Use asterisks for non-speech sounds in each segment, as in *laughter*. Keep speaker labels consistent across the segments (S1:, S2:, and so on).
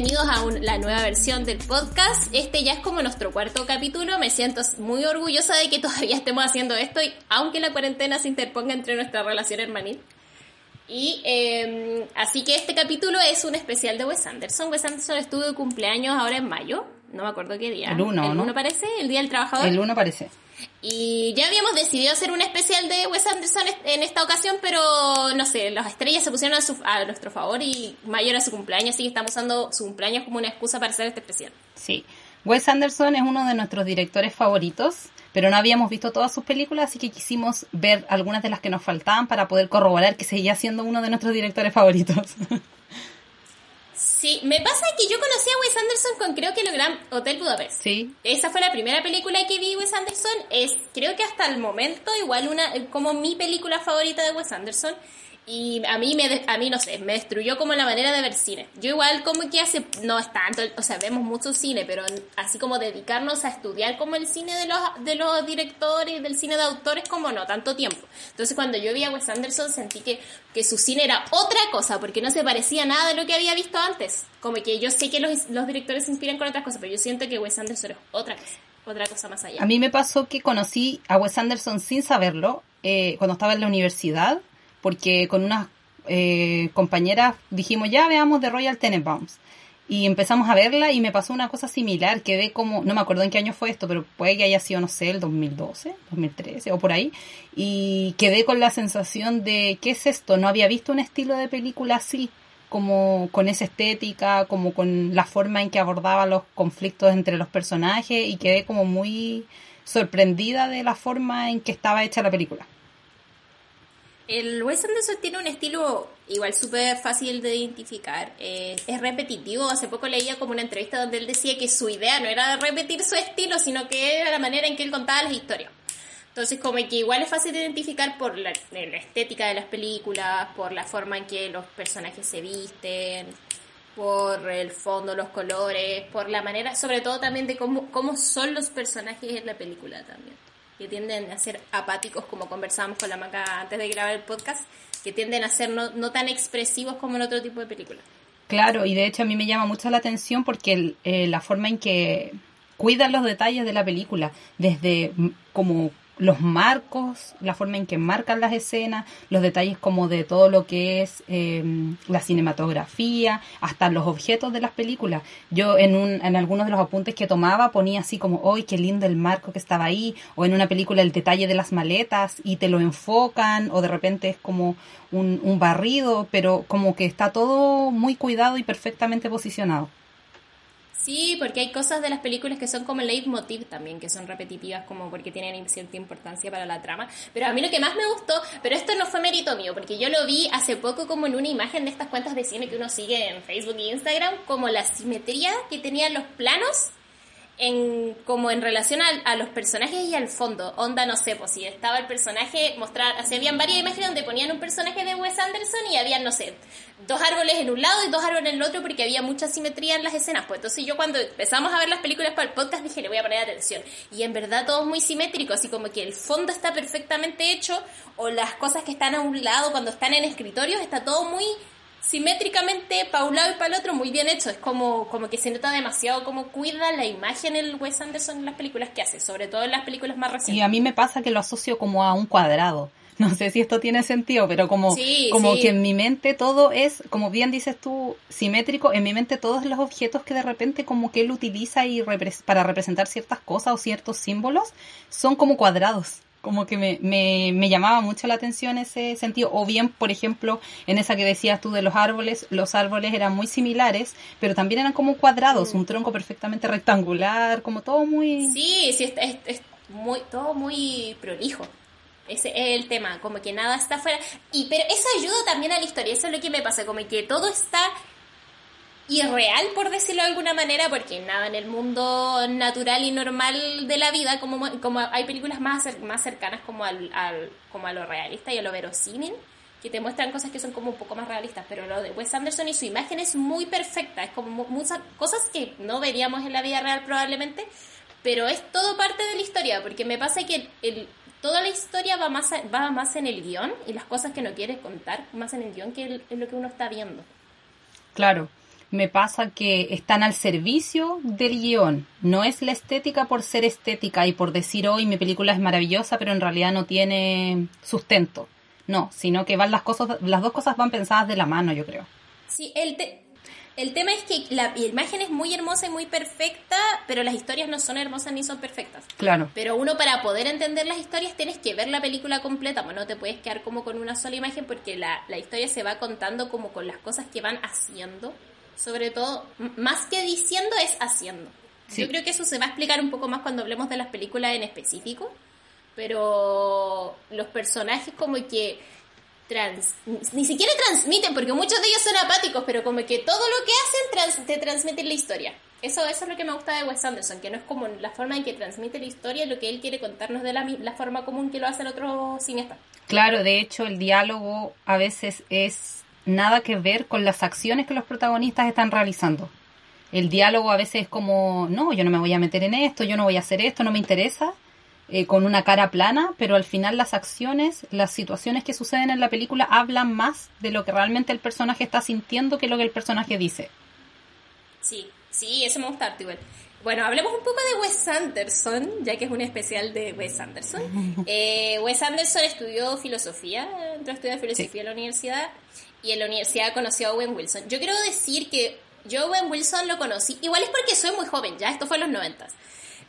S1: Bienvenidos a un- la nueva versión del podcast. Este ya es como nuestro cuarto capítulo, me siento muy orgullosa de que *laughs* todavía estemos haciendo esto, aunque la cuarentena se interponga entre nuestra relación hermanil. Y eh, así que este capítulo es un especial de Wes Anderson. Wes Anderson estuvo de cumpleaños ahora en mayo, no me acuerdo qué día.
S2: El uno,
S1: El
S2: ¿no?
S1: 1 parece, el Día del Trabajador.
S2: El uno parece.
S1: Y ya habíamos decidido hacer un especial de Wes Anderson en esta ocasión, pero no sé, las estrellas se pusieron a, su- a nuestro favor y mayor a su cumpleaños, así que estamos usando su cumpleaños como una excusa para hacer este especial.
S2: Sí. Wes Anderson es uno de nuestros directores favoritos, pero no habíamos visto todas sus películas, así que quisimos ver algunas de las que nos faltaban para poder corroborar que seguía siendo uno de nuestros directores favoritos. *laughs*
S1: Sí, me pasa que yo conocí a Wes Anderson con creo que el Gran Hotel Budapest.
S2: sí.
S1: Esa fue la primera película que vi Wes Anderson. Es, creo que hasta el momento, igual una, como mi película favorita de Wes Anderson. Y a mí, me, a mí no sé, me destruyó como la manera de ver cine. Yo igual como que hace, no es tanto, o sea, vemos mucho cine, pero así como dedicarnos a estudiar como el cine de los, de los directores, del cine de autores, como no, tanto tiempo. Entonces cuando yo vi a Wes Anderson sentí que, que su cine era otra cosa, porque no se parecía nada de lo que había visto antes. Como que yo sé que los, los directores se inspiran con otras cosas, pero yo siento que Wes Anderson es otra cosa, otra cosa más allá.
S2: A mí me pasó que conocí a Wes Anderson sin saberlo eh, cuando estaba en la universidad, porque con unas eh, compañeras dijimos, ya veamos The Royal Tenenbaums. Y empezamos a verla y me pasó una cosa similar, quedé como, no me acuerdo en qué año fue esto, pero puede que haya sido, no sé, el 2012, 2013 o por ahí, y quedé con la sensación de, ¿qué es esto? No había visto un estilo de película así, como con esa estética, como con la forma en que abordaba los conflictos entre los personajes y quedé como muy sorprendida de la forma en que estaba hecha la película.
S1: El Wes Anderson tiene un estilo igual súper fácil de identificar. Eh, es repetitivo. Hace poco leía como una entrevista donde él decía que su idea no era repetir su estilo, sino que era la manera en que él contaba las historias. Entonces, como que igual es fácil de identificar por la, la estética de las películas, por la forma en que los personajes se visten, por el fondo, los colores, por la manera, sobre todo también de cómo, cómo son los personajes en la película también. Que tienden a ser apáticos, como conversábamos con la Maca antes de grabar el podcast, que tienden a ser no, no tan expresivos como en otro tipo de películas.
S2: Claro, y de hecho a mí me llama mucho la atención porque eh, la forma en que cuidan los detalles de la película, desde como los marcos, la forma en que marcan las escenas, los detalles como de todo lo que es eh, la cinematografía, hasta los objetos de las películas. Yo en, un, en algunos de los apuntes que tomaba ponía así como, ¡ay, qué lindo el marco que estaba ahí! O en una película el detalle de las maletas y te lo enfocan, o de repente es como un, un barrido, pero como que está todo muy cuidado y perfectamente posicionado.
S1: Sí, porque hay cosas de las películas que son como leitmotiv también, que son repetitivas como porque tienen cierta importancia para la trama. Pero a mí lo que más me gustó, pero esto no fue mérito mío, porque yo lo vi hace poco como en una imagen de estas cuentas de cine que uno sigue en Facebook e Instagram, como la simetría que tenían los planos en como en relación a, a los personajes y al fondo. Onda, no sé, pues si estaba el personaje, mostrar, así habían varias imágenes donde ponían un personaje de Wes Anderson y habían, no sé, dos árboles en un lado y dos árboles en el otro porque había mucha simetría en las escenas. Pues entonces yo cuando empezamos a ver las películas para el podcast dije, le voy a poner atención. Y en verdad todo es muy simétrico, así como que el fondo está perfectamente hecho o las cosas que están a un lado cuando están en escritorios está todo muy simétricamente para un lado y para el otro muy bien hecho. Es como, como que se nota demasiado cómo cuida la imagen el Wes Anderson en las películas que hace, sobre todo en las películas más
S2: Y
S1: recientes.
S2: a mí me pasa que lo asocio como a un cuadrado. *laughs* No sé si esto tiene sentido, pero como,
S1: Sí,
S2: como
S1: sí.
S2: que en mi mente todo es, como bien dices tú, simétrico, en mi mente todos los objetos que de repente como que él utiliza y para representar ciertas cosas o ciertos símbolos son como cuadrados. Como que me, me, me llamaba mucho la atención ese sentido. O bien, por ejemplo, en esa que decías tú de los árboles, los árboles eran muy similares, pero también eran como cuadrados, un tronco perfectamente rectangular, como todo muy...
S1: Sí, sí, es, es- es muy, todo muy prolijo. Ese es el tema, como que nada está fuera. Y, pero eso ayuda también a la historia, eso es lo que me pasa, como que todo está irreal, por decirlo de alguna manera, porque nada en el mundo natural y normal de la vida, como, como hay películas más, más cercanas como, al, al- como a lo realista y a lo verosímil, que te muestran cosas que son como un poco más realistas, pero lo de Wes Anderson y su imagen es muy perfecta, es como mu- muchas cosas que no veríamos en la vida real probablemente, pero es todo parte de la historia, porque me pasa que el, toda la historia va más, a- va más en el guion y las cosas que no quieres contar, más en el guion que el- lo que uno está viendo.
S2: Claro, me pasa que están al servicio del guion. No es la estética por ser estética y por decir hoy mi película es maravillosa, pero en realidad no tiene sustento. No, sino que van las cosas, las dos cosas van pensadas de la mano, yo creo.
S1: Sí, el, te- el tema es que la imagen es muy hermosa y muy perfecta, pero las historias no son hermosas ni son perfectas.
S2: Claro,
S1: Pero uno para poder entender las historias tienes que ver la película completa, pues no te puedes quedar como con una sola imagen porque la, la historia se va contando como con las cosas que van haciendo. Sobre todo, más que diciendo es haciendo.
S2: Sí.
S1: Yo creo que eso se va a explicar un poco más cuando hablemos de las películas en específico, pero los personajes como que trans, ni siquiera transmiten, porque muchos de ellos son apáticos, pero como que todo lo que hacen trans- te transmiten la historia. Eso, eso es lo que me gusta de Wes Anderson, que no es como la forma en que transmite la historia, lo que él quiere contarnos de la, la forma común que lo hacen otros cineastas.
S2: claro, de hecho el diálogo a veces es nada que ver con las acciones que los protagonistas están realizando. El diálogo a veces es como, no, yo no me voy a meter en esto, yo no voy a hacer esto, no me interesa. eh, con una cara plana, pero al final las acciones, las situaciones que suceden en la película hablan más de lo que realmente el personaje está sintiendo que lo que el personaje dice.
S1: Sí, sí, eso me gusta harto igual. Bueno, hablemos un poco de Wes Anderson, ya que es un especial de Wes Anderson. *laughs* Eh, Wes Anderson estudió filosofía, entró a estudiar filosofía en la universidad y en la universidad conoció a Owen Wilson. Yo quiero decir que yo a Owen Wilson lo conocí, igual es porque soy muy joven, ya, esto fue en los noventas.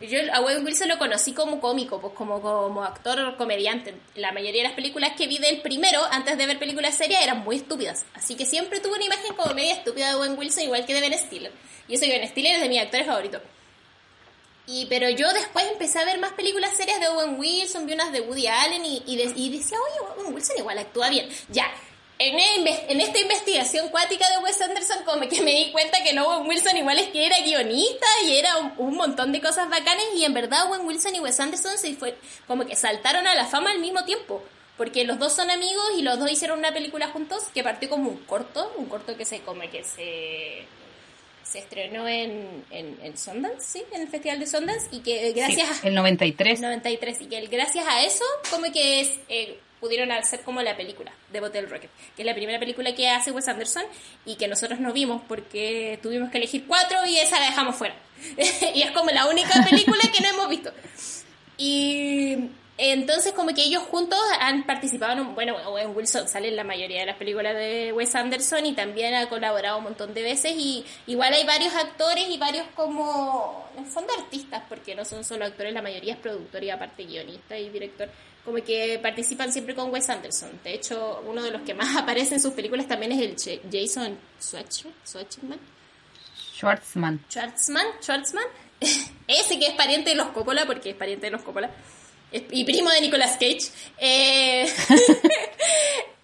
S1: Yo a Owen Wilson lo conocí como cómico, pues como, como actor comediante. La mayoría de las películas que vi del primero, antes de ver películas serias, eran muy estúpidas. Así que siempre tuve una imagen como media estúpida de Owen Wilson, igual que de Ben Stiller. Y eso que Ben Stiller es de mis actores favoritos. Y, pero yo después empecé a ver más películas serias de Owen Wilson, vi unas de Woody Allen y, y, de- y decía, oye, Owen Wilson igual actúa bien. Ya, en, inve- en esta investigación cuática de Wes Anderson como que me di cuenta que no Owen Wilson igual es que era guionista y era un, un montón de cosas bacanas y en verdad Owen Wilson y Wes Anderson se fue, como que saltaron a la fama al mismo tiempo. Porque los dos son amigos y los dos hicieron una película juntos que partió como un corto, un corto que se como que se se estrenó en, en, en Sundance, ¿sí? En el Festival de Sundance y que gracias
S2: Sí, el 93.
S1: 93 y que el- gracias a eso como que es, eh, pudieron hacer como la película de Bottle Rocket, que es la primera película que hace Wes Anderson y que nosotros no vimos porque tuvimos que elegir cuatro y esa la dejamos fuera. *laughs* y es como la única película que no hemos visto. Y entonces como que ellos juntos han participado en bueno, Owen Wilson sale en la mayoría de las películas de Wes Anderson y también ha colaborado un montón de veces y igual hay varios actores y varios como, en fondo artistas, porque no son solo actores, la mayoría es productor y aparte guionista y director, como que participan siempre con Wes Anderson. De hecho, uno de los que más *laughs* aparece en sus películas también es el Jason Schwartzman, Schwartzman,
S2: Schwartzman.
S1: Schwartzman, *laughs* ese que es pariente de los Coppola, porque es pariente de los Coppola, y primo de Nicolas Cage. Eh, *laughs*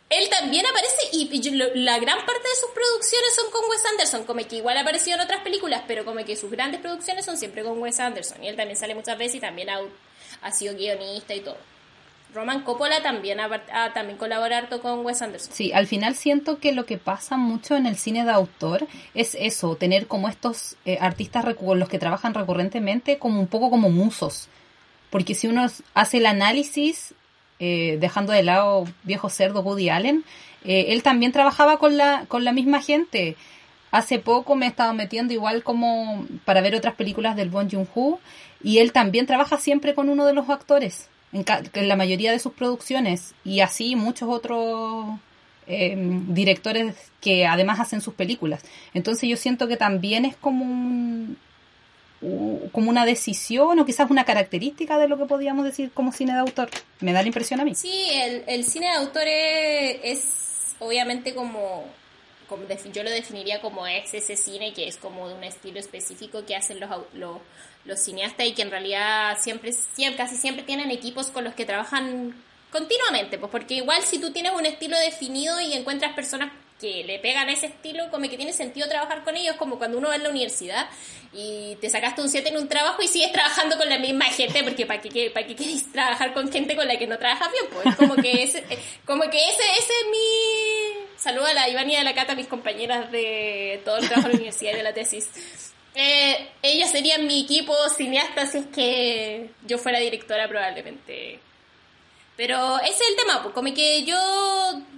S1: él también aparece y, y yo- lo- la gran parte de sus producciones son con Wes Anderson, como que igual ha aparecido en otras películas, pero como que sus grandes producciones son siempre con Wes Anderson. Y él también sale muchas veces y también ha, ha sido guionista y todo. Roman Coppola también ha, ha también con Wes Anderson.
S2: Sí, al final siento que lo que pasa mucho en el cine de autor es eso, tener como estos eh, artistas con los que trabajan recurrentemente como un poco como musos. Porque si uno hace el análisis, eh, dejando de lado viejo cerdo Woody Allen, eh, él también trabajaba con la, con la misma gente. Hace poco me he estado metiendo igual como para ver otras películas del Bon Joon-ho y él también trabaja siempre con uno de los actores. En, en la mayoría de sus producciones y así muchos otros eh, directores que además hacen sus películas. Entonces yo siento que también es como un, como una decisión o quizás una característica de lo que podríamos decir como cine de autor. Me da la impresión a mí.
S1: Sí, el, el cine de autor es, obviamente como, como yo lo definiría como es ese cine que es como de un estilo específico que hacen los, los, los cineastas y que en realidad siempre, siempre, casi siempre tienen equipos con los que trabajan continuamente, pues porque igual si tú tienes un estilo definido y encuentras personas que le pegan a ese estilo, como que tiene sentido trabajar con ellos, como cuando uno va en la universidad y te sacaste un 7 en un trabajo y sigues *laughs* trabajando con la misma gente, porque ¿para qué, para qué quieres trabajar con gente con la que no trabajas bien? Pues como que ese, eh, como que ese, ese es mi... Saludo a la Iván y a la Cata, mis compañeras de todo el trabajo de la universidad y de la tesis. Eh, ellas serían mi equipo cineasta si es que yo fuera directora probablemente pero ese es el tema, pues como que yo,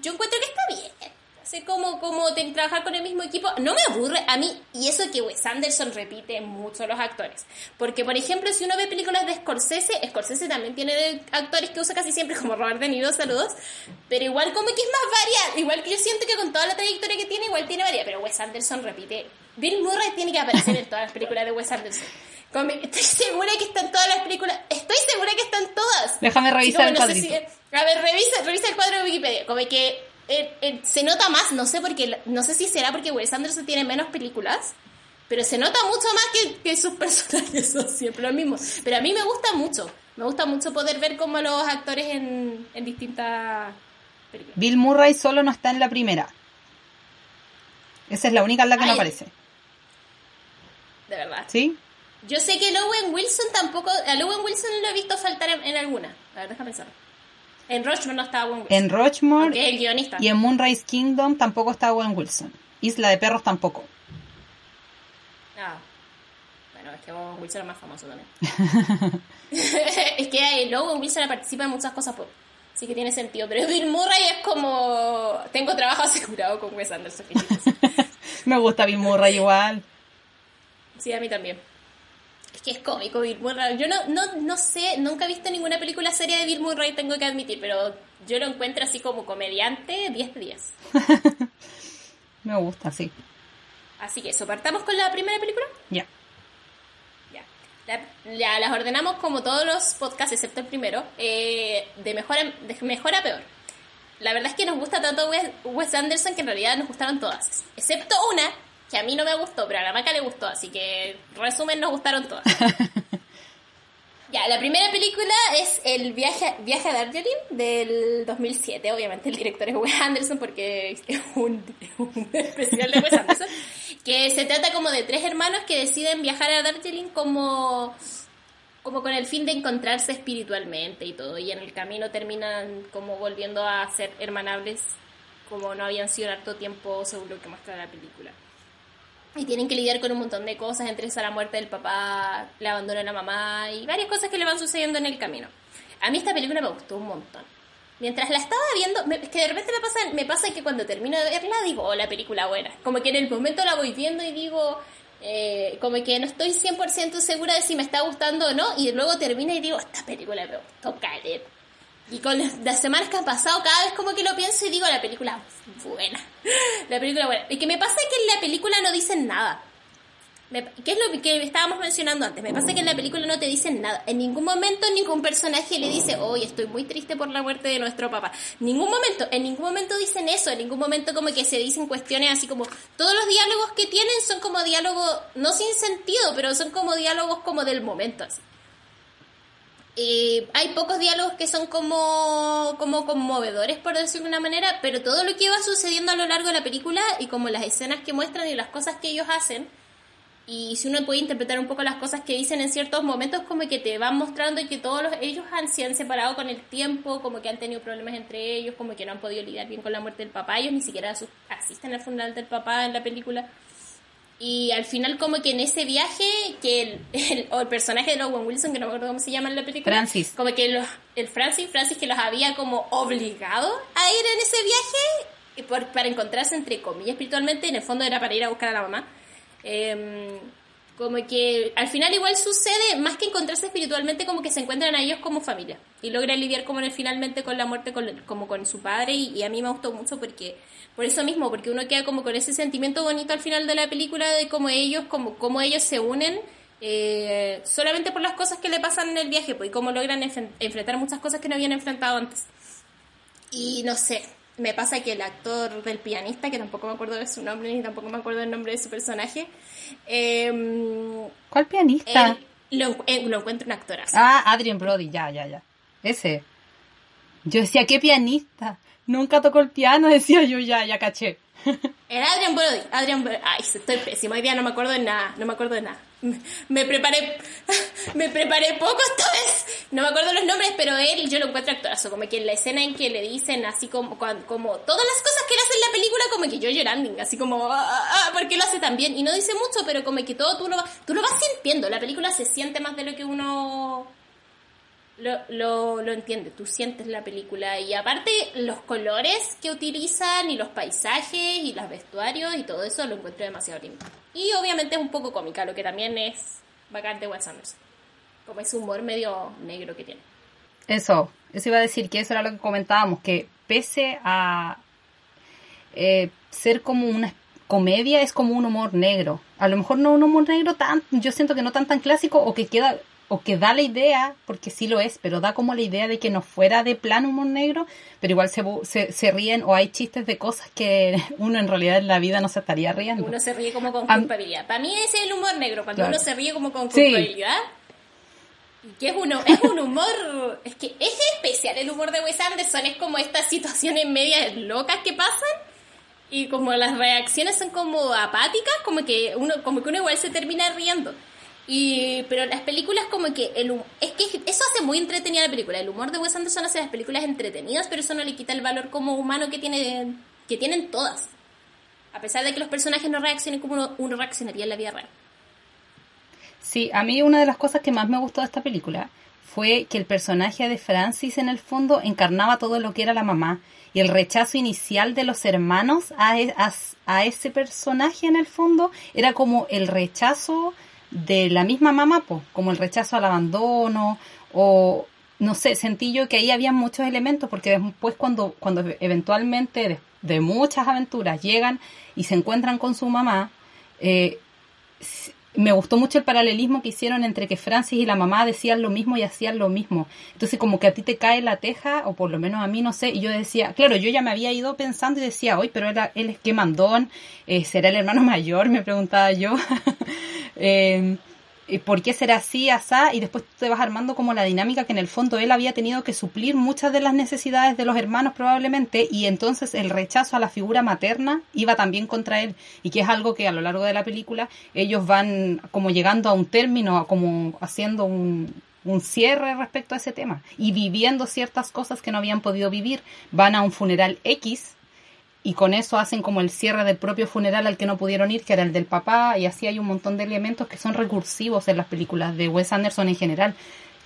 S1: yo encuentro que está bien. Así como, como trabajar con el mismo equipo. No me aburre a mí. Y eso que Wes Anderson repite mucho los actores. Porque, por ejemplo, si uno ve películas de Scorsese, Scorsese también tiene actores que usa casi siempre, como Robert De Niro, saludos. Pero igual como que es más variado. Igual que yo siento que con toda la trayectoria que tiene, igual tiene variedad. Pero Wes Anderson repite. Bill Murray tiene que aparecer en todas las películas de Wes Anderson. Estoy segura que están todas las películas. Estoy segura que están todas.
S2: Déjame revisar el cuadrito.
S1: a ver, revisa, revisa el cuadro de Wikipedia. Como que eh, eh, se nota más, no sé porque no sé si será porque Wes Anderson tiene menos películas, pero se nota mucho más que, que sus *laughs* personajes son siempre los mismos. Pero a mí me gusta mucho. Me gusta mucho poder ver como los actores en, en distintas películas.
S2: Bill Murray solo no está en la primera. Esa es la única en la que no aparece.
S1: De verdad.
S2: ¿Sí?
S1: Yo sé que Owen Wilson tampoco. A Owen Wilson lo he visto faltar en, alguna. A ver, déjame pensar. En Rochmore no estaba Owen Wilson.
S2: En Rochmore.
S1: El guionista.
S2: Y en Moonrise Kingdom tampoco está Owen Wilson. Isla de Perros tampoco.
S1: Ah. Bueno, es que Owen Wilson es más famoso también. *laughs* *laughs* es que Owen Wilson participa en muchas cosas, pues. Sí que tiene sentido. Pero Bill Murray es como. Tengo trabajo *laughs* asegurado con Wes Anderson.
S2: Me gusta Bill Murray igual.
S1: Sí, a mí también. Es que es cómico Bill Murray. Yo no, no, no sé, nunca he visto ninguna película seria de Bill Murray, tengo que admitir, pero yo lo encuentro así como comediante 10 de 10. *laughs*
S2: Me gusta, sí.
S1: Así que eso, partamos con la primera película.
S2: Ya.
S1: Ya. Ya las ordenamos como todos los podcasts, excepto el primero, eh, de, mejor a, de mejor a peor. La verdad es que nos gusta tanto Wes, Wes Anderson que en realidad nos gustaron todas, excepto una que a mí no me gustó, pero a la maca le gustó, así que resumen nos gustaron todas. *laughs* ya, la primera película es El viaje, viaje a Darjeeling del 2007, obviamente el director es Wes Anderson porque es un, especial de Wes Anderson, que se trata como de tres hermanos que deciden viajar a Darjeeling como como con el fin de encontrarse espiritualmente y todo, y en el camino terminan como volviendo a ser hermanables como no habían sido en harto tiempo según lo que muestra la película y tienen que lidiar con un montón de cosas, entre esa la muerte del papá, le abandona a la mamá y varias cosas que le van sucediendo en el camino. A mí esta película me gustó un montón. Mientras la estaba viendo, es que de repente me pasa, me pasa que cuando termino de verla digo, oh, la película buena. Como que en el momento la voy viendo y digo, eh, como que no estoy 100% segura de si me está gustando o no, y luego termina y digo, esta película me gustó, caleta. Y con las semanas que han pasado, cada vez como que lo pienso y digo, la película buena. La película buena. Y que me pasa que en la película no dicen nada. ¿Qué es lo que estábamos mencionando antes? Me pasa que en la película no te dicen nada. En ningún momento ningún personaje le dice, hoy estoy muy triste por la muerte de nuestro papá. Ningún momento, en ningún momento dicen eso, en ningún momento como que se dicen cuestiones así como, todos los diálogos que tienen son como diálogos, no sin sentido, pero son como diálogos como del momento así. Eh, hay pocos diálogos que son como, como conmovedores, por decirlo de una manera, pero todo lo que va sucediendo a lo largo de la película y como las escenas que muestran y las cosas que ellos hacen, y si uno puede interpretar un poco las cosas que dicen en ciertos momentos, como que te van mostrando que todos ellos han, se han separado con el tiempo, como que han tenido problemas entre ellos, como que no han podido lidiar bien con la muerte del papá, ellos ni siquiera asisten al funeral del papá en la película. Y al final como que en ese viaje, que el, el, personaje de Owen Wilson, que no me acuerdo cómo se llama en la película,
S2: Francis.
S1: como que los, el Francis, Francis que los había como obligado a ir en ese viaje por, para encontrarse entre comillas espiritualmente, en el fondo era para ir a buscar a la mamá. Em, como que al final igual sucede, más que encontrarse espiritualmente, como que se encuentran a ellos como familia y logran lidiar como finalmente con la muerte como con su padre y, a mí me gustó mucho porque por eso mismo, porque uno queda como con ese sentimiento bonito al final de la película de cómo ellos, como, cómo ellos se unen eh, solamente por las cosas que le pasan en el viaje pues, y cómo logran enfrentar muchas cosas que no habían enfrentado antes. Y no sé, me pasa que el actor del pianista, que tampoco me acuerdo de su nombre ni tampoco me acuerdo del nombre de su personaje. Em,
S2: ¿Cuál pianista?
S1: lo, eh, lo, encuentro un actorazo.
S2: Ah, Adrian Brody, ya, ya, ya. Ese. Yo decía, ¿qué pianista? Nunca tocó el piano, *laughs* decía yo, ya, ya caché. *laughs*
S1: Era Adrian Brody. Adrian Brody. Ay, estoy pésimo. Hoy día no me acuerdo de nada. No me acuerdo de nada. Me preparé. *laughs* Me preparé poco esta vez. No me acuerdo los nombres, pero él yo lo encuentro actorazo. Como que en la escena en que le dicen así como, como todas las cosas que él hace en la película, como que yo llorando. Así como, ah, ah, ah porque lo hace tan bien. Y no dice mucho, pero como que todo tú lo, tú lo vas sintiendo. La película se siente más de lo que uno lo, lo, lo entiendes, tú sientes la película y aparte los colores que utilizan y los paisajes y los vestuarios y todo eso lo encuentro demasiado lindo. Y obviamente es un poco cómica, lo que también es bacán de Wes como ese humor medio negro que tiene.
S2: Eso, eso iba a decir que eso era lo que comentábamos, que pese a eh, ser como una comedia, es como un humor negro. A lo mejor no un humor negro tan, yo siento que no tan tan clásico o que queda o que da la idea, porque sí lo es, pero da como la idea de que no fuera de plano humor negro, pero igual se, se, ríen o hay chistes de cosas que *laughs* uno en realidad en la vida no se estaría riendo.
S1: Uno se ríe como con culpabilidad. Para mí ese es el humor negro, cuando uno se ríe como con culpabilidad. Que es, uno, es un humor, es que es especial el humor de Wes Anderson, es como estas situaciones medias locas que pasan y como las reacciones son como apáticas, como que uno, como que uno igual se termina riendo. Y, pero las películas como que el, es que eso hace muy entretenida la película. El humor de Wes Anderson hace las películas entretenidas, pero eso no le quita el valor como humano que tiene que tienen todas. A pesar de que los personajes no reaccionen como uno, reaccionaría en la vida real.
S2: Sí, a mí una de las cosas que más me gustó de esta película fue que el personaje de Francis en el fondo encarnaba todo lo que era la mamá y el rechazo inicial de los hermanos a, e, a, a ese personaje en el fondo era como el rechazo de la misma mamá, pues, como el rechazo al abandono o no sé, sentí yo que ahí había muchos elementos porque después cuando, cuando eventualmente de, muchas aventuras llegan y se encuentran con su mamá, eh, me gustó mucho el paralelismo que hicieron entre que Francis y la mamá decían lo mismo y hacían lo mismo. Entonces como que a ti te cae la teja, o por lo menos a mí no sé, y yo decía, claro, yo ya me había ido pensando y decía, hoy, pero él, es que mandón, eh, será el hermano *laughs* mayor, me preguntaba yo. *laughs* eh, ¿por qué será así, asá? Y después te vas armando como la dinámica que en el fondo él había tenido que suplir muchas de las necesidades de los hermanos probablemente y entonces el rechazo a la figura materna iba también contra él y que es algo que a lo largo de la película ellos van como llegando a un término, como haciendo un, un cierre respecto a ese tema y viviendo ciertas cosas que no habían podido vivir. Van a un funeral X y con eso hacen como el cierre del propio funeral al que no pudieron ir, que era el del papá, y así hay un montón de elementos que son recursivos en las películas de Wes Anderson en general,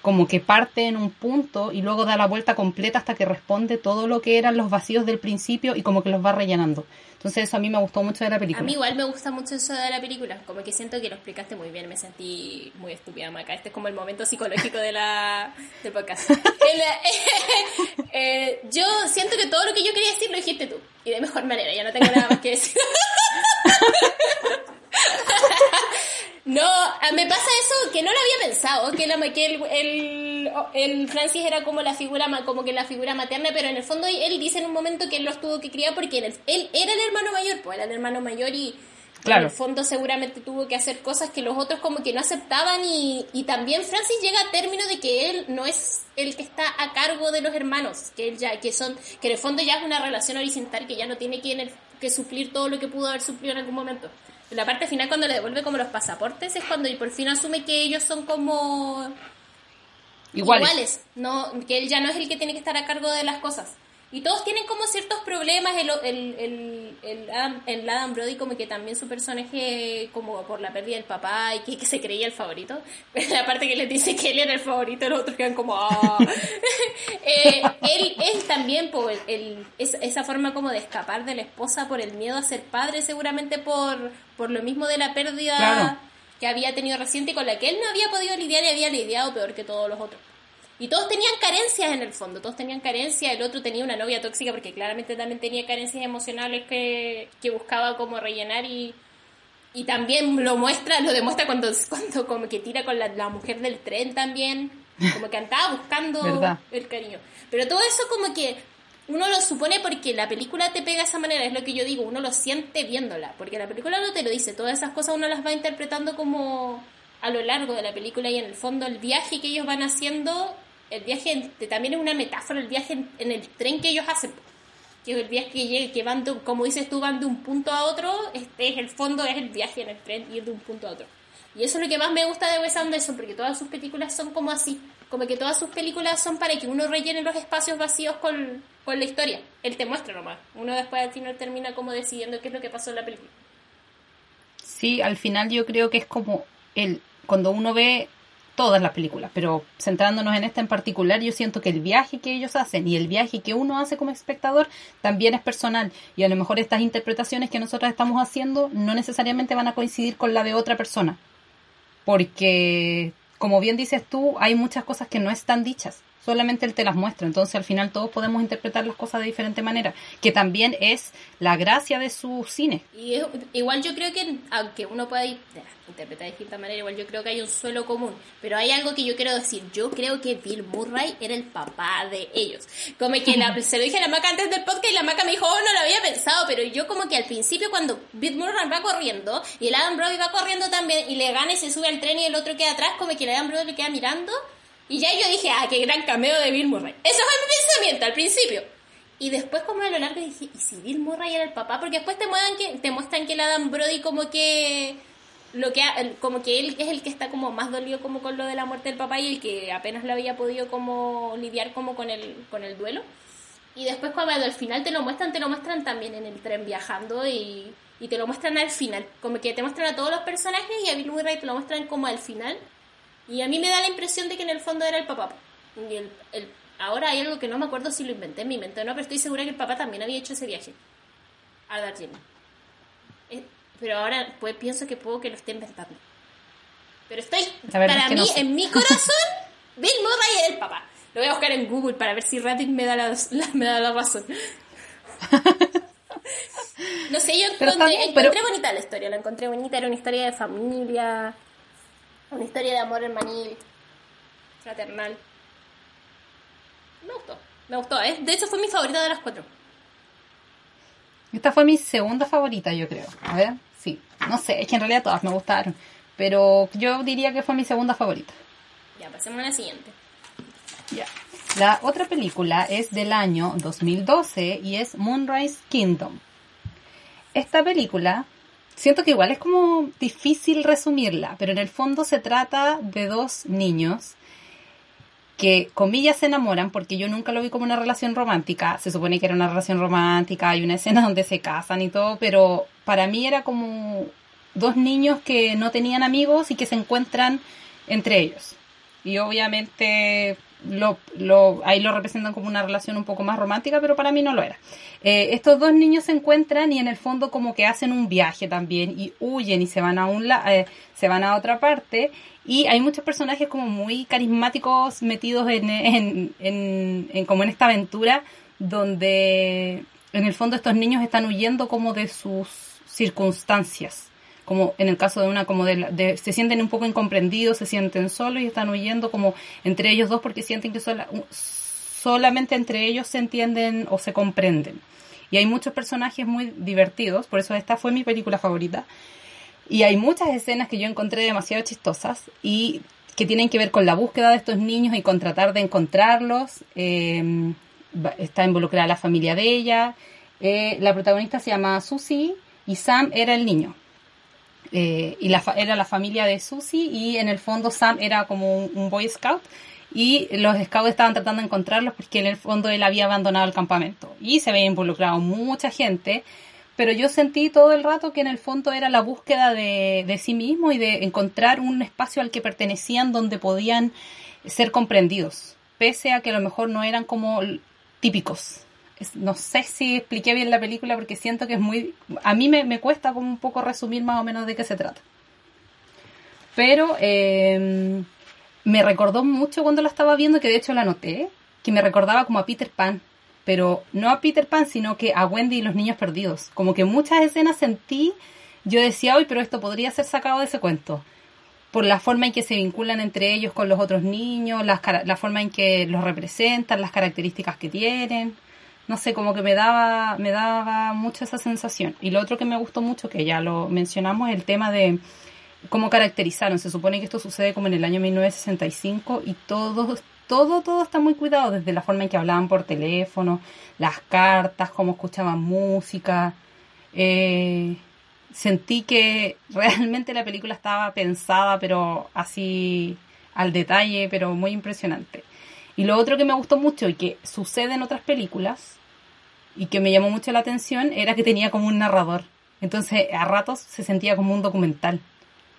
S2: como que parte en un punto y luego da la vuelta completa hasta que responde todo lo que eran los vacíos del principio y como que los va rellenando. Entonces eso a mí me gustó mucho de la película.
S1: A mí igual me gusta mucho eso de la película, como que siento que lo explicaste muy bien, me sentí muy estúpida, Maca. Este es como el momento psicológico de la, del podcast. *laughs* Eh, yo siento que todo lo que yo quería decir lo dijiste tú, y de mejor manera, ya no tengo nada más que decir. *laughs* No, me pasa eso que no lo había pensado, que, la, que el, el, Francis era como la figura como que la figura materna, pero en el fondo él dice en un momento que él los tuvo que criar porque él, era el hermano mayor, pues era el hermano mayor y en el fondo seguramente tuvo que hacer cosas que los otros como que no aceptaban y, y también Francis llega a término de que él no es el que está a cargo de los hermanos, que él ya, que son, que en el fondo ya es una relación horizontal que ya no tiene que, que suplir todo lo que pudo haber suplido en algún momento la parte final cuando le devuelve como los pasaportes es cuando y por fin asume que ellos son como iguales. no que él ya no es el que tiene que estar a cargo de las cosas y todos tienen como ciertos problemas. El, el, el, el, Adam, el Adam Brody como que también su personaje como por la pérdida del papá y que, que se creía el favorito. *laughs* La parte que le dice que él era el favorito, los otros quedan como... Ah". *laughs* eh, él es también por el, esa forma como de escapar de la esposa por el miedo a ser padre, seguramente por, por lo mismo de la pérdida que había tenido reciente y con la que él no había podido lidiar y había lidiado peor que todos los otros. Y todos tenían carencias en el fondo, todos tenían carencias, el otro tenía una novia tóxica porque claramente también tenía carencias emocionales que, que buscaba como rellenar y, y también lo muestra, lo demuestra cuando, cuando como que tira con la, la mujer del tren también, como que andaba buscando el cariño. Pero todo eso como que uno lo supone porque la película te pega de esa manera, es lo que yo digo, uno lo siente viéndola, porque la película no te lo dice, todas esas cosas uno las va interpretando como a lo largo de la película y en el fondo el viaje que ellos van haciendo, el viaje también es una metáfora, el viaje en, el tren que ellos hacen, que el viaje que, que van, como dices tú, van de un punto a otro, este es el fondo, es el viaje en el tren, ir de un punto a otro. Y eso es lo que más me gusta de Wes Anderson, porque todas sus películas son como así, como que todas sus películas son para que uno rellene los espacios vacíos con, con la historia. Él te muestra nomás. Uno después al final termina como decidiendo qué es lo que pasó en la película.
S2: Sí, al final yo creo que es como el cuando uno ve todas las películas, pero centrándonos en esta en particular, yo siento que el viaje que ellos hacen y el viaje que uno hace como espectador también es personal y a lo mejor estas interpretaciones que nosotros estamos haciendo no necesariamente van a coincidir con la de otra persona, porque como bien dices tú, hay muchas cosas que no están dichas, solamente él te las muestra, entonces al final todos podemos interpretar las cosas de diferente manera, que también es la gracia de su cine.
S1: Y igual yo creo que, aunque uno pueda interpretar de distinta manera, igual yo creo que hay un suelo común, pero hay algo que yo quiero decir, yo creo que Bill Murray era el papá de ellos, como que *laughs* se lo dije a la Maca antes del podcast y la Maca me dijo, oh, no lo había pensado, pero yo como que al principio cuando Bill Murray va corriendo y el Adam Brody va corriendo también y le gana y se sube al tren y el otro queda atrás, como que el Adam Brody le queda mirando y ya yo dije, ah, qué gran cameo de Bill Murray. Eso fue mi pensamiento al principio. Y después como a lo largo dije, ¿y si Bill Murray era el papá? Porque después te muestran que, te muestran que el Adam Brody como que lo que como que él es el que está como más dolido como con lo de la muerte del papá y el que apenas lo había podido como lidiar como con el con el duelo y después cuando al final te lo muestran te lo muestran también en el tren viajando y, y te lo muestran al final como que te muestran a todos los personajes y a Bill Murray te lo muestran como al final y a mí me da la impresión de que en el fondo era el papá. Y el, ahora hay algo que no me acuerdo si lo inventé en mi mente o no, pero estoy segura que el papá también había hecho ese viaje a Darjeeling. Eh, pero ahora pues pienso que puedo que lo esté inventando. Pero estoy, para mí, en mi corazón, *laughs* Bill Murray es el papá. Lo voy a buscar en Google para ver si Reddit me da la, me da la razón. *laughs* no sé, yo encontré, encontré bonita la historia, la encontré bonita, era una historia de familia, una historia de amor hermanil, fraternal. Me gustó, me gustó. ¿eh? De hecho fue mi favorita de las cuatro.
S2: Esta fue mi segunda favorita, yo creo. A ver, sí. No sé, es que en realidad todas me gustaron. Pero yo diría que fue mi segunda favorita.
S1: Ya, pasemos a la siguiente.
S2: Ya. La otra película es del año 2012 y es Moonrise Kingdom. Esta película siento que igual es como difícil resumirla, pero en el fondo se trata de dos niños que, comillas, se enamoran, porque yo nunca lo vi como una relación romántica. Se supone que era una relación romántica, hay una *laughs* escena donde se casan y todo, pero para mí era como dos niños que no tenían amigos y que se encuentran entre ellos. Y obviamente lo, lo, ahí lo representan como una relación un poco más romántica, pero para mí no lo era. Eh, estos dos niños se encuentran y en el fondo como que hacen un viaje también y huyen y se van a un eh, se van a otra parte y hay muchos personajes como muy carismáticos metidos en, en, en, como en esta aventura donde en el fondo estos niños están huyendo como de sus circunstancias como en el caso de una, como de, se sienten un poco incomprendidos, se sienten solos y están huyendo como entre ellos dos porque sienten que solamente entre ellos se entienden o se comprenden. Y hay muchos personajes muy divertidos, por eso esta fue mi película favorita. Y hay muchas escenas que yo encontré demasiado chistosas y que tienen que ver con la búsqueda de estos niños y con tratar de encontrarlos. Eh, está involucrada la familia de ella. Eh, la protagonista se llama Susie y Sam era el niño. Eh, y la, era la familia de Susie y en el fondo Sam era como un, Boy Scout y los scouts estaban tratando de encontrarlos porque en el fondo él había abandonado el campamento y se había involucrado mucha gente pero yo sentí todo el rato que en el fondo era la búsqueda de, de sí mismo y de encontrar un espacio al que pertenecían donde podían ser comprendidos pese a que a lo mejor no eran como típicos no sé si expliqué bien la película porque siento que es muy... A mí me, cuesta como un poco resumir más o menos de qué se trata. Pero eh, me recordó mucho cuando la estaba viendo, que de hecho la noté, que me recordaba como a Peter Pan. Pero no a Peter Pan, sino que a Wendy y los niños perdidos. Como que muchas escenas sentí, yo decía, hoy, pero esto podría ser sacado de ese cuento. Por la forma en que se vinculan entre ellos con los otros niños, las, la forma en que los representan, las características que tienen no sé, como que me daba, me daba mucho esa sensación. Y lo otro que me gustó mucho, que ya lo mencionamos, es el tema de cómo caracterizaron. Se supone que esto sucede como en el año 1965 y todo, todo, todo está muy cuidado, desde la forma en que hablaban por teléfono, las cartas, cómo escuchaban música. Eh, sentí que *laughs* realmente la película estaba pensada, pero así al detalle, pero muy impresionante. Y lo otro que me gustó mucho y que sucede en otras películas y que me llamó mucho la atención era que tenía como un narrador. Entonces a ratos se sentía como un documental.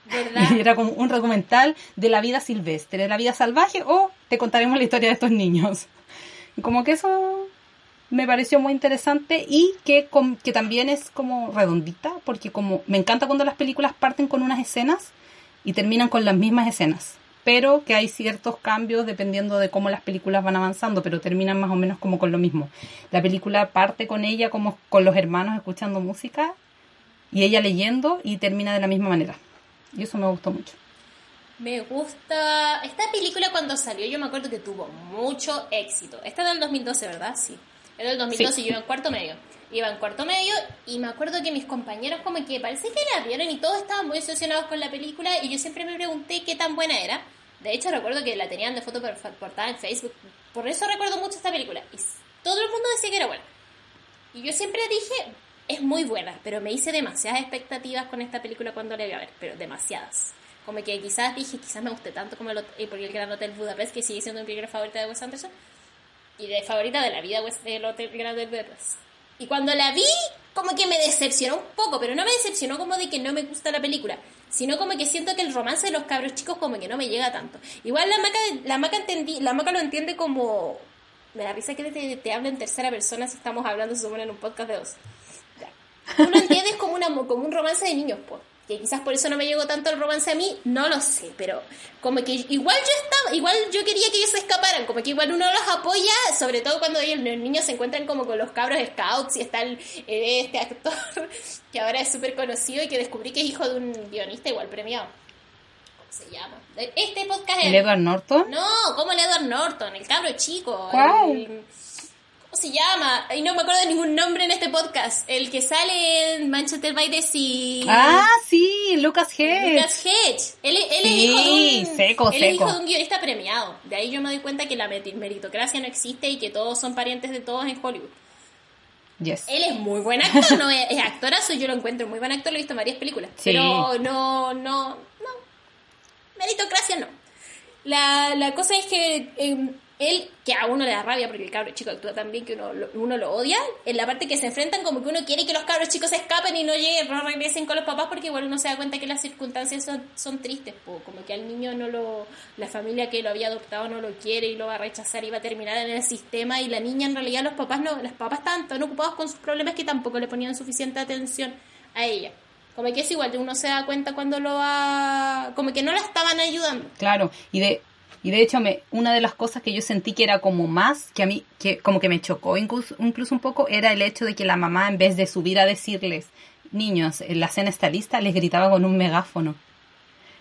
S1: ¿Verdad? *laughs*
S2: Era como un documental de la vida silvestre, de la vida salvaje o te contaremos la historia de estos niños. *laughs* Como que eso me pareció muy interesante y que, que también es como redondita porque como me encanta cuando las películas parten con unas escenas y terminan con las mismas escenas pero que hay ciertos cambios dependiendo de cómo las películas van avanzando, pero terminan más o menos como con lo mismo. La película parte con ella como con los hermanos escuchando música y ella leyendo y termina de la misma manera. Y eso me gustó mucho.
S1: Me gusta. Esta película cuando salió, yo me acuerdo que tuvo mucho éxito. Esta es del 2012, ¿verdad? Sí. Es del 2012 y yo iba en cuarto medio. Iba en cuarto medio y me acuerdo que mis compañeros como que parece que la vieron y todos estaban muy obsesionados con la película y yo siempre me pregunté qué tan buena era. De hecho recuerdo que la tenían de foto portada en Facebook. Por eso recuerdo mucho esta película. Y todo el mundo decía que era buena. Y yo siempre dije, es muy buena, pero me hice demasiadas expectativas con esta película cuando la iba a ver, pero demasiadas. Como que quizás dije, quizás me guste tanto como el, eh, porque el Gran Hotel Budapest, que sigue siendo mi película favorita de Wes Anderson, y de favorita de la vida del Hotel Gran Hotel Budapest. Y cuando la vi, como que me decepcionó un poco, pero no me decepcionó como de que no me gusta la película, sino como que siento que el romance de los cabros chicos como que no me llega tanto. Igual la maca, la maca, entendí, la maca lo entiende como... Me da risa que te, te habla en tercera persona si estamos hablando, se supone, en un podcast de dos. Tú lo entiendes como, una, como un romance de niños, pues que quizás por eso no me llegó tanto el romance a mí, no lo sé, pero como que igual yo estaba, igual yo quería que ellos se escaparan, como que igual uno los apoya, sobre todo cuando ellos, los niños se encuentran como con los cabros scouts y está el, este actor *laughs* que ahora es súper conocido y que descubrí que es hijo de un guionista igual premiado. ¿Cómo se llama? Este podcast es...
S2: ¿El Edward Norton?
S1: No, como el Edward Norton, el cabro chico.
S2: ¿Cuál?
S1: ¿Cómo se llama? Y no me acuerdo de ningún nombre en este podcast. El que sale en Manchester by the Sea.
S2: Ah, sí, Lucas Hedge.
S1: Lucas Hedge. Él, él es hijo de un, seco, él es hijo de un guionista premiado. De ahí yo me doy cuenta que la meritocracia no existe y que todos son parientes de todos en Hollywood.
S2: Yes.
S1: Él es muy buen actor, no es, actorazo, yo lo encuentro muy buen actor, lo he visto en varias películas. Pero no, no, no. Meritocracia no. La, la cosa es que em, él, que a uno le da rabia porque el cabro chico actúa también que uno, uno lo odia, en la parte que se enfrentan como que uno quiere que los cabros chicos se escapen y no lleguen, no regresen con los papás porque igual uno se da cuenta que las circunstancias son, son tristes, como que al niño no lo, la familia que lo había adoptado no lo quiere y lo va a rechazar y va a terminar en el sistema y la niña en realidad los papás no, los papás estaban tan ocupados con sus problemas que tampoco le ponían suficiente atención a ella. Como que es igual, uno se da cuenta cuando lo va... Como que no la estaban ayudando.
S2: Claro, y de y de hecho, me, una de las cosas que yo sentí que era como más, que a mí, que como que me chocó incluso, incluso un poco, era el hecho de que la mamá, en vez de subir a decirles, niños, la cena está lista, les gritaba con un megáfono.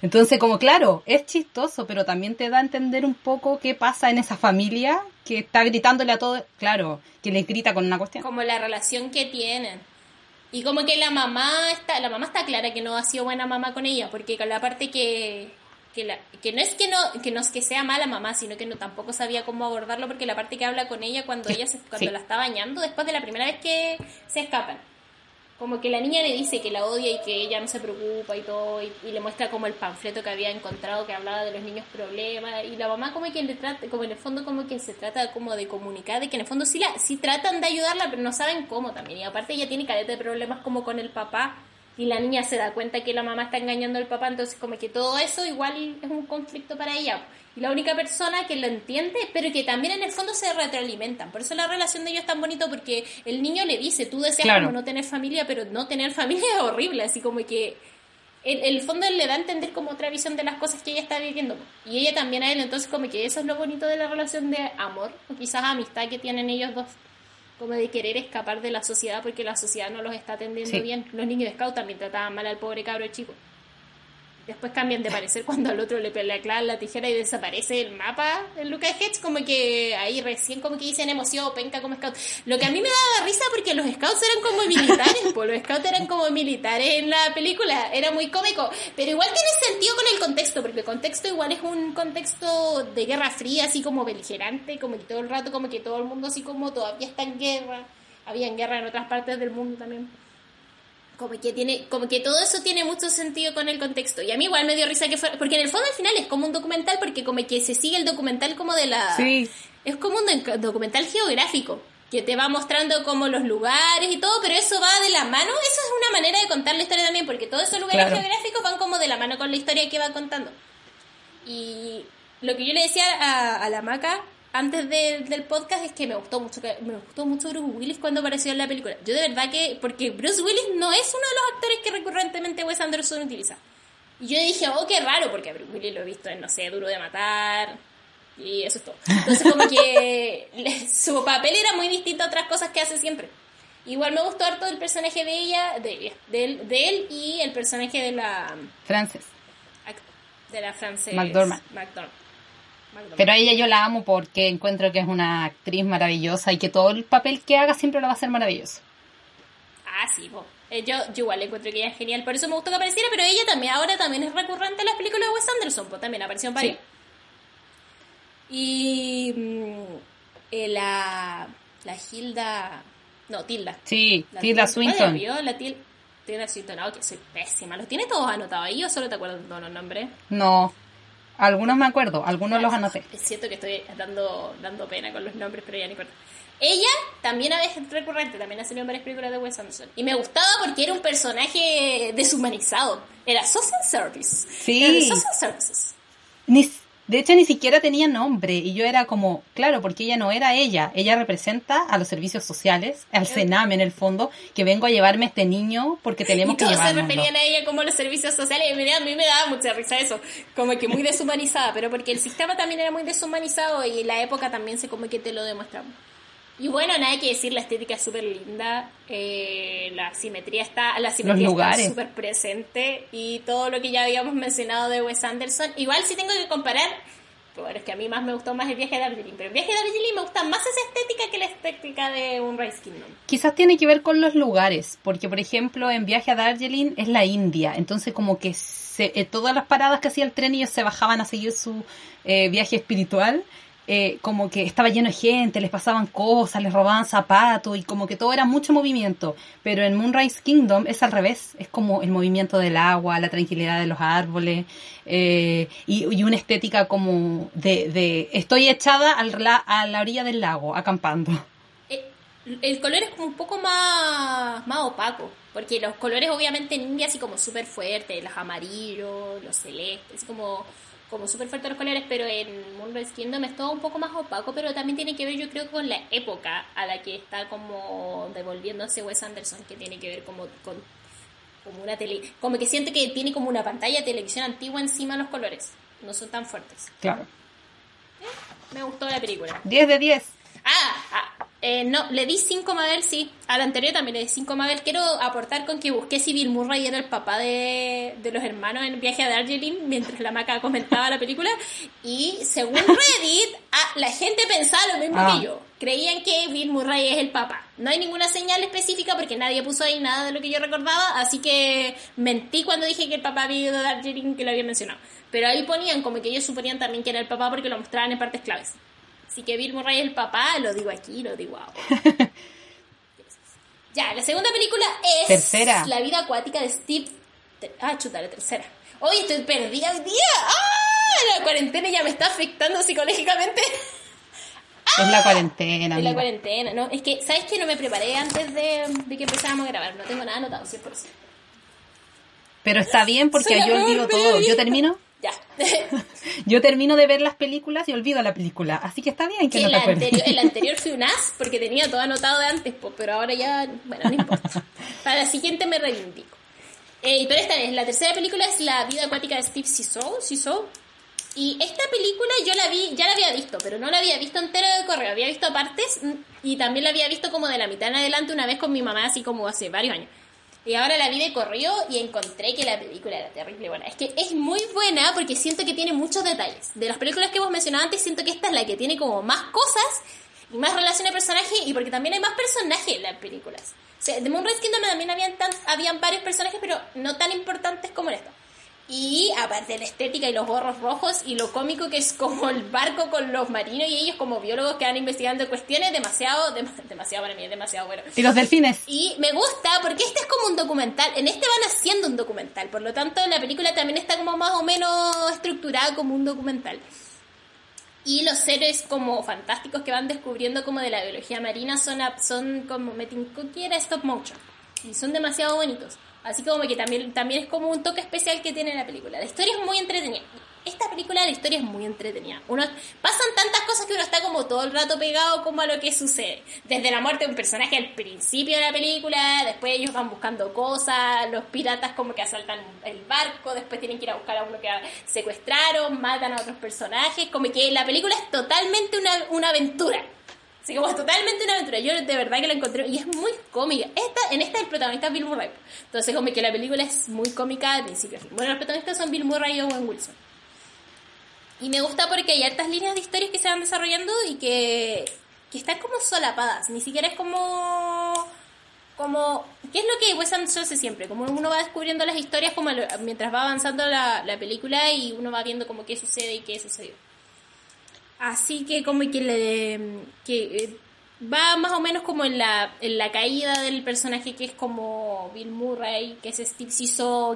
S2: Entonces, como claro, es chistoso, pero también te da a entender un poco qué pasa en esa familia que está gritándole a todo, claro, que les grita con una cuestión.
S1: Como la relación que tienen. Y como que la mamá está, la mamá está clara que no ha sido buena mamá con ella, porque con la parte que, que, la, que no es que no, que no es que sea mala mamá, sino que no tampoco sabía cómo abordarlo porque la parte que habla con ella cuando ella se, cuando la está bañando, después de la primera vez que se escapan. Como que la niña le dice que la odia y que ella no se preocupa y todo, y, le muestra como el panfleto que había encontrado que hablaba de los niños problemas, y la mamá como que le trata, como en el fondo como que se trata como de comunicar, de que en el fondo sí, la, sí tratan de ayudarla, pero no saben cómo también, y aparte ella tiene caleta de problemas como con el papá, y la niña se da cuenta que la mamá está engañando al papá, entonces como que todo eso igual es un conflicto para ella. Y la única persona que lo entiende, pero que también en el fondo se retroalimentan. Por eso la relación de ellos es tan bonito, porque el niño le dice, tú deseas como no tener familia, pero no tener familia es horrible, así como que el, el fondo le da a entender como otra visión de las cosas que ella está viviendo. Y ella también a él, entonces como que eso es lo bonito de la relación de amor, o quizás amistad que tienen ellos dos, como de querer escapar de la sociedad porque la sociedad no los está atendiendo bien. Los niños de Scout también trataban mal al pobre cabro chico. Después cambian de parecer cuando al otro le pelea la tijera y desaparece el mapa en Lucas Hedge, como que ahí recién como que dicen emoción, penca como scout. Lo que a mí me daba risa porque los scouts eran como militares, pues los scouts eran como militares en la película, era muy cómico, pero igual tiene sentido con el contexto, porque el contexto igual es un contexto de guerra fría, así como beligerante, como que todo el rato como que todo el mundo así como todavía está en guerra, había en guerra en otras partes del mundo también como que tiene como que todo eso tiene mucho sentido con el contexto. Y a mí igual me dio risa que fuera porque en el fondo al final es como un documental porque como que se sigue el documental como de la
S2: sí.
S1: es como un documental geográfico que te va mostrando como los lugares y todo pero eso va de la mano. Eso es una manera de contar la historia también porque todos esos lugares geográficos van como de la mano con la historia que va contando. Y lo que yo le decía a, a la maca antes del podcast es que me gustó mucho que me gustó mucho Bruce Willis cuando apareció en la película. Yo de verdad que porque Bruce Willis no es uno de los actores que recurrentemente Wes Anderson utiliza. Y yo dije, "Oh, qué raro porque a Bruce Willis lo he visto en no sé, Duro de matar." Y eso es todo. Entonces como que *laughs* su papel era muy distinto a otras cosas que hace siempre. Igual me gustó harto el personaje de ella, de, de, él, de él y el personaje de la
S2: Frances.
S1: De la Frances
S2: McDormand.
S1: McDormand.
S2: Pero a ella yo la amo porque encuentro que es una actriz maravillosa y que todo el papel que haga siempre lo va a hacer maravilloso.
S1: Ah, sí, eh, yo, yo igual encuentro que ella es genial, por eso me gustó que apareciera, pero ella también ahora también es recurrente en las películas de Wes Anderson, pues también apareció en París. Y mm, eh, la, la Hilda, no, Tilda.
S2: Sí, Tilda Swinton.
S1: La Tilda Swinton, oh, que soy pésima. ¿Los tienes todos anotados ahí o solo te acuerdas de todos los nombres?
S2: No, algunos me acuerdo, algunos los anoté.
S1: Es cierto que estoy dando, dando pena con los nombres, pero ya ni importa. Ella también a veces recurrente, también ha salido en varias películas de Wes Anderson. Y me gustaba porque era un personaje deshumanizado. Era Social Service.
S2: Sí.
S1: Era de Social Services.
S2: Ni, de hecho, ni siquiera tenía nombre y yo era como, claro, porque ella no era ella, ella representa a los servicios sociales, al Sename en el fondo, que vengo a llevarme a este niño porque tenemos
S1: y
S2: que llevarlo.
S1: se referían a ella como los servicios sociales y a mí me daba mucha risa eso, como que muy deshumanizada, pero porque el sistema también era muy deshumanizado y la época también se como que te lo demostramos. Y bueno, nada que decir, la estética es súper linda, eh, la simetría está, la simetría está súper presente y todo lo que ya habíamos mencionado de Wes Anderson. Igual si tengo que comparar, bueno, es que a mí más me gustó más el viaje de Darjeeling, pero el viaje de Darjeeling me gusta más esa estética que la estética de un Rice Kingdom.
S2: Quizás tiene que ver con los lugares, porque por ejemplo en viaje a Darjeeling es la India, entonces como que se, eh, todas las paradas que hacía el tren ellos se bajaban a seguir su eh, viaje espiritual eh, como que estaba lleno de gente, les pasaban cosas, les robaban zapatos y como que todo era mucho movimiento. Pero en Moonrise Kingdom es al revés, es como el movimiento del agua, la tranquilidad de los árboles eh, y, una estética como de, de estoy echada al, a la orilla del lago, acampando.
S1: El, eh, el color es como un poco más, más opaco, porque los colores obviamente en India así como súper fuertes, los amarillos, los celestes, como como súper fuertes los colores, pero en Moonrise Kingdom es todo un poco más opaco, pero también tiene que ver yo creo con la época a la que está como devolviéndose Wes Anderson, que tiene que ver como con como una tele, como que siente que tiene como una pantalla de televisión antigua encima los colores, no son tan fuertes.
S2: Claro.
S1: Eh, me gustó la película.
S2: 10 de 10.
S1: Ah, ah eh, no, le di 5 Mabel, sí. A la anterior también le di 5 Mabel. Quiero aportar con que busqué si Bill Murray era el papá de, de los hermanos en Viaje a Darjeeling mientras la maca comentaba la película. Y según *laughs* Reddit, ah, la gente pensaba lo mismo
S2: Ah.
S1: que yo. Creían que Bill Murray es el papá. No hay ninguna señal específica porque nadie puso ahí nada de lo que yo recordaba. Así que mentí cuando dije que el papá había ido a Darjeeling que lo había mencionado. Pero ahí ponían como que ellos suponían también que era el papá porque lo mostraban en partes claves. Así que Bill Murray es el papá, lo digo aquí, lo digo ahora. *laughs* ya, la segunda película es
S2: Tercera.
S1: La vida acuática de Steve. Te- Ah, chuta, la tercera. Hoy estoy perdida hoy día. ¡Ah! La cuarentena ya me está afectando psicológicamente.
S2: Es la cuarentena.
S1: Es la cuarentena, ¿no? Es que, ¿sabes qué? No me preparé antes de, de que empezáramos a grabar. No tengo nada anotado, 100%.
S2: Pero está bien porque
S1: Soy
S2: yo olvido todo. Yo termino,
S1: Ya. *laughs*
S2: yo termino de ver las películas y olvido la película. Así que está bien que
S1: Que
S2: no te acuerdes.
S1: anterior, el *laughs* anterior fue un as porque tenía todo anotado de antes, pero ahora ya, bueno, no importa. *laughs* Para la siguiente me reivindico. Eh, pero esta es la tercera película es La vida acuática de Steve Siso. Y esta película yo la vi, ya la había visto, pero no la había visto entera de correo. Había visto partes mm, y también la había visto como de la mitad en adelante una vez con mi mamá, así como hace varios años. Y ahora la vi de corrido y encontré que la película era terrible buena. Es que es muy buena porque siento que tiene muchos detalles. De las películas que hemos mencionado antes, siento que esta es la que tiene como más cosas y más relación de personaje y porque también hay más personajes en las películas. O sea, de Moonrise Kingdom también habían, tan, habían varios personajes, pero no tan importantes como en esta. Y aparte de la estética y los gorros rojos y lo cómico que es como el barco con los marinos y ellos como biólogos que van investigando cuestiones demasiado, demasiado para mí, demasiado bueno.
S2: Y los delfines.
S1: Y me gusta porque este es como un documental, en este van haciendo un documental, por lo tanto la película también está como más o menos estructurada como un documental. Y los seres como fantásticos que van descubriendo como de la biología marina son, son como Metin Cookie era stop motion. Y son demasiado bonitos. Así como que también, también es como un toque especial que tiene la película. La historia es muy entretenida. Esta película, la historia es muy entretenida. Uno, pasan tantas cosas que uno está como todo el rato pegado como a lo que sucede. Desde la muerte de un personaje al principio de la película, después ellos van buscando cosas, los piratas como que asaltan el barco, después tienen que ir a buscar a uno que secuestraron, matan a otros personajes, como que la película es totalmente una, una aventura. Así como es totalmente una aventura. Yo de verdad que la encontré y es muy cómica. Esta, en esta el protagonista es Bill Murray. Entonces como que la película es muy cómica de principio. Bueno, los protagonistas son Bill Murray y Owen Wilson. Y me gusta porque hay hartas líneas de historias que se van desarrollando y que, que están como solapadas. Ni siquiera es como como qué es lo que Wes Anderson hace siempre como uno va descubriendo las historias como mientras va avanzando la, la película y uno va viendo como qué sucede y qué sucedió Así que como que le que eh, va más o menos como en la, en la caída del personaje que es como Bill Murray, que es Steve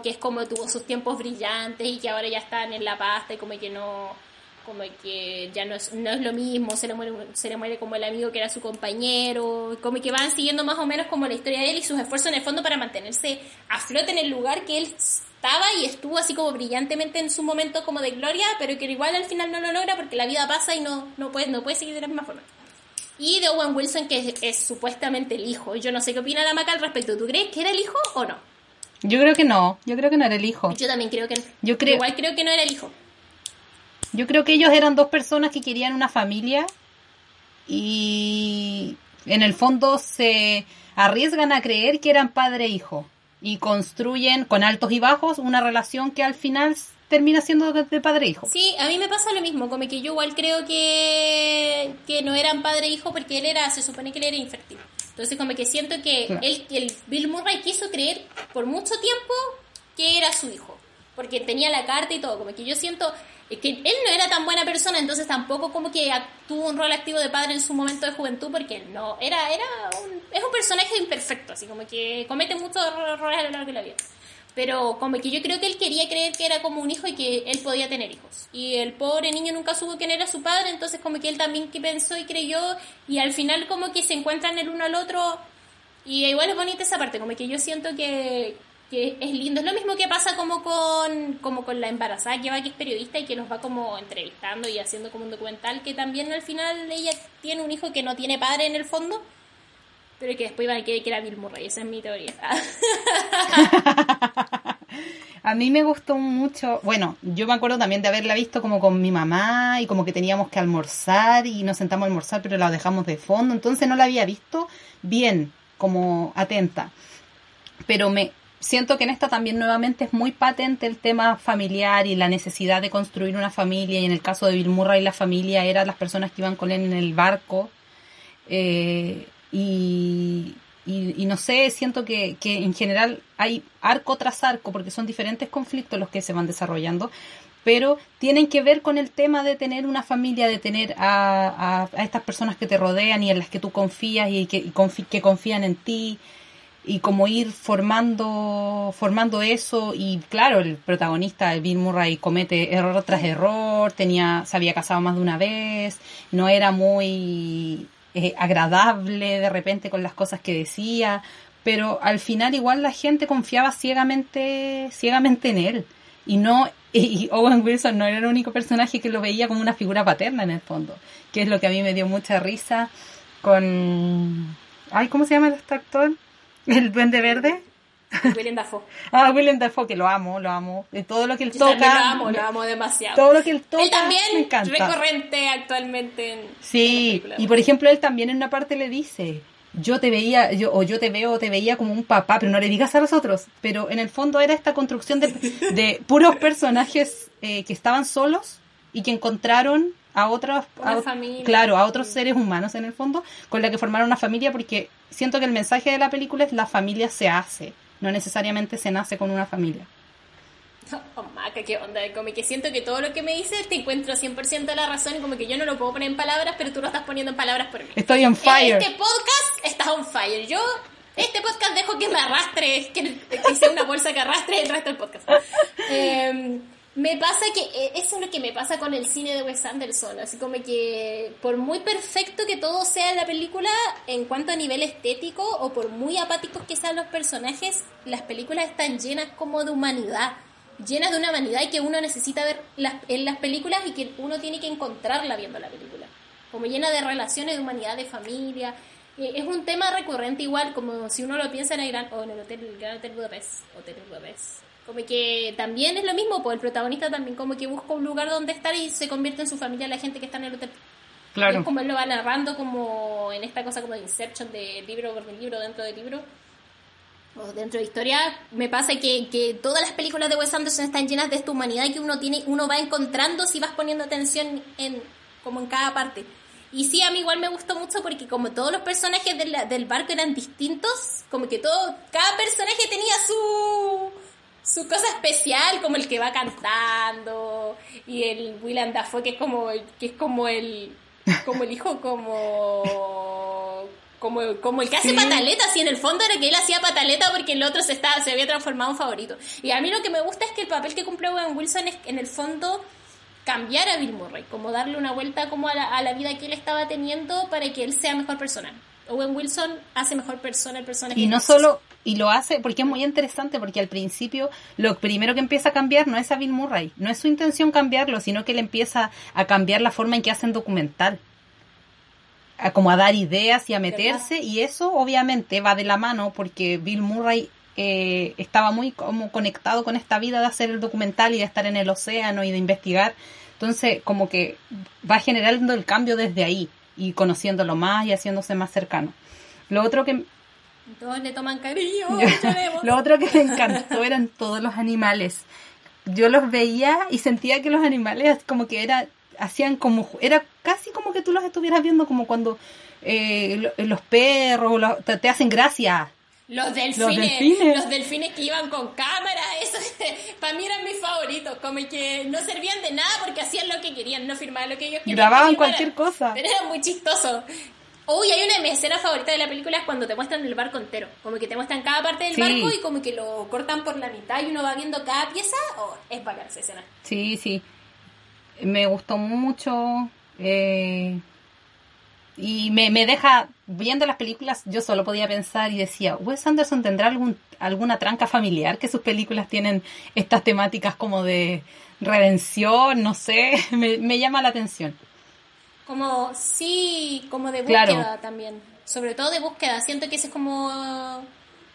S1: que es como tuvo sus tiempos brillantes y que ahora ya están en la pasta y como que no como que ya no es, no es lo mismo, se le, muere, se le muere como el amigo que era su compañero, como que van siguiendo más o menos como la historia de él y sus esfuerzos en el fondo para mantenerse a flote en el lugar que él estaba y estuvo así como brillantemente en su momento como de gloria, pero que igual al final no lo logra porque la vida pasa y no, no, puede, no puede seguir de la misma forma. Y de Owen Wilson, que es, supuestamente el hijo. Yo no sé qué opina la Maca al respecto. ¿Tú crees que era el hijo o no?
S2: Yo creo que no. Yo creo que no era el hijo.
S1: Yo también creo que no.
S2: Yo creo...
S1: Igual creo que no era el hijo.
S2: Yo creo que ellos eran dos personas que querían una familia y en el fondo se arriesgan a creer que eran padre e hijo y construyen con altos y bajos una relación que al final termina siendo de padre e hijo.
S1: Sí, a mí me pasa lo mismo, como que yo igual creo que, que no eran padre e hijo porque él era, se supone que él era infértil. Entonces como que siento que él, el Bill Murray quiso creer por mucho tiempo que era su hijo, porque tenía la carta y todo, como que yo siento que él no era tan buena persona, entonces tampoco como que tuvo un rol activo de padre en su momento de juventud, porque no, era, era un, es un personaje imperfecto, así como que comete muchos errores a lo largo de la vida. Pero como que yo creo que él quería creer que era como un hijo y que él podía tener hijos. Y el pobre niño nunca supo quién era su padre, entonces como que él también que pensó y creyó, y al final como que se encuentran el uno al otro. Y igual es bonita esa parte, como que yo siento que, que es lindo. Es lo mismo que pasa como con, como con la embarazada que va, que es periodista y que nos va como entrevistando y haciendo como un documental, que también al final ella tiene un hijo que no tiene padre en el fondo, pero que después va a que era Bill Murray. Esa es mi teoría. *laughs*
S2: A mí me gustó mucho, bueno, yo me acuerdo también de haberla visto como con mi mamá y como que teníamos que almorzar y nos sentamos a almorzar pero la dejamos de fondo, entonces no la había visto bien, como atenta. Pero me, siento que en esta también nuevamente es muy patente el tema familiar y la necesidad de construir una familia. Y en el caso de Bill Murray, la familia eran las personas que iban con él en el barco. Eh, y, no sé, siento que, que en general hay arco tras arco, porque son diferentes conflictos los que se van desarrollando, pero tienen que ver con el tema de tener una familia, de tener a, a, estas personas que te rodean y en las que tú confías y que, que confían en ti y como ir formando formando eso. Y claro el protagonista el Bill Murray comete error tras error tenía se había casado más de una vez no era muy eh, agradable de repente con las cosas que decía pero al final igual la gente confiaba ciegamente ciegamente en él. Y no *laughs* y Owen Wilson no era el único personaje que lo veía como una figura paterna en el fondo que es lo que a mí me dio mucha risa con ay cómo se llama este actor ¿El Duende Verde?
S1: William Dafoe. *laughs*
S2: Ah, William Dafoe, que lo amo, lo amo. De todo lo que él
S1: Yo
S2: toca.
S1: lo amo, lo amo demasiado.
S2: Todo lo que él toca.
S1: Él también
S2: me encanta.
S1: recurrente actualmente en.
S2: Sí, y por ejemplo, él también en una parte le dice, yo te veía, yo, o yo te veo, o te veía como un papá, pero no le digas a los otros. Pero en el fondo era esta construcción de, *laughs* de puros personajes eh, que estaban solos y que encontraron a otros, a claro, a otros seres humanos en el fondo, con la que formaron una familia, porque siento que el mensaje de la película es la familia se hace, no necesariamente se nace con una familia. *laughs*
S1: Oh, maca, qué onda. Como que siento que todo lo que me dices te encuentro 100% de la razón y como que yo no lo puedo poner en palabras, pero tú lo estás poniendo en palabras por mí.
S2: Estoy on fire.
S1: Este podcast está on fire. Yo, este podcast dejo que me arrastre, que, que sea una bolsa que arrastre el resto del podcast. *laughs* Eh, me pasa que eh, eso es lo que me pasa con el cine de Wes Anderson. Así como que por muy perfecto que todo sea en la película en cuanto a nivel estético o por muy apáticos que sean los personajes, las películas están llenas como de humanidad. Llenas de una humanidad que uno necesita ver las- en las películas y que uno tiene que encontrarla viendo la película. Como llena de relaciones de humanidad, de familia. Eh, Es un tema recurrente igual, como si uno lo piensa en el Gran, o en el Hotel, el Gran Hotel Budapest. Hotel Budapest. Como que también es lo mismo, pues el protagonista también como que busca un lugar donde estar y se convierte en su familia la gente que está en el hotel.
S2: Claro.
S1: es como él lo va narrando como en esta cosa como de Inception, de libro por libro dentro de libro. O dentro de historia, me pasa que, que todas las películas de Wes Anderson están llenas de esta humanidad que uno tiene, uno va encontrando si vas poniendo atención en, como en cada parte. Y sí, a mí igual me gustó mucho porque como todos los personajes del, del barco eran distintos, como que todo, cada personaje tenía su, su cosa especial, como el que va cantando, y el William Dafoe que es como, que es como el, como el hijo, como, como, como el que hace
S2: Sí.
S1: pataleta, así en el fondo era que él hacía pataleta porque el otro se estaba, se había transformado en favorito. Y a mí lo que me gusta es que el papel que cumple Owen Wilson es en el fondo cambiar a Bill Murray, como darle una vuelta como a la, a la vida que él estaba teniendo para que él sea mejor persona. Owen Wilson hace mejor persona el personaje.
S2: Y no solo, y lo hace porque es muy interesante, porque al principio lo primero que empieza a cambiar no es a Bill Murray, no es su intención cambiarlo, sino que él empieza a cambiar la forma en que hacen documental. A como a dar ideas y a meterse, y eso obviamente va de la mano porque Bill Murray eh, estaba muy como conectado con esta vida de hacer el documental y de estar en el océano y de investigar. Entonces, como que va generando el cambio desde ahí y conociéndolo más y haciéndose más cercano. Lo otro que
S1: Todos le toman cariño, *laughs*
S2: lo otro que me encantó eran todos los animales. Yo los veía y sentía que los animales como que era hacían como era casi como que tú los estuvieras viendo como cuando eh, lo- los perros los- te, te hacen gracia.
S1: Los delfines, los
S2: delfines.
S1: delfines, que iban con cámara, eso *laughs* para mí eran mis favoritos, como que no servían de nada porque hacían lo que querían, no firmaban lo que ellos querían.
S2: Grababan cualquier cosa.
S1: Pero era muy chistoso. Uy, hay una de mis escenas favoritas de la película es cuando te muestran el barco entero, como que te muestran cada parte del
S2: Sí.
S1: barco y como que lo cortan por la mitad y uno va viendo cada pieza, oh, es bacán esa escena.
S2: Sí, sí. Me gustó mucho. eh, y me, me deja, viendo las películas, yo solo podía pensar y decía, Wes Anderson tendrá algún, alguna tranca familiar que sus películas tienen estas temáticas como de redención, no sé, *laughs* me, me llama la atención.
S1: Como, sí, como de búsqueda
S2: Claro.
S1: también. Sobre todo de búsqueda. Siento que ese es como,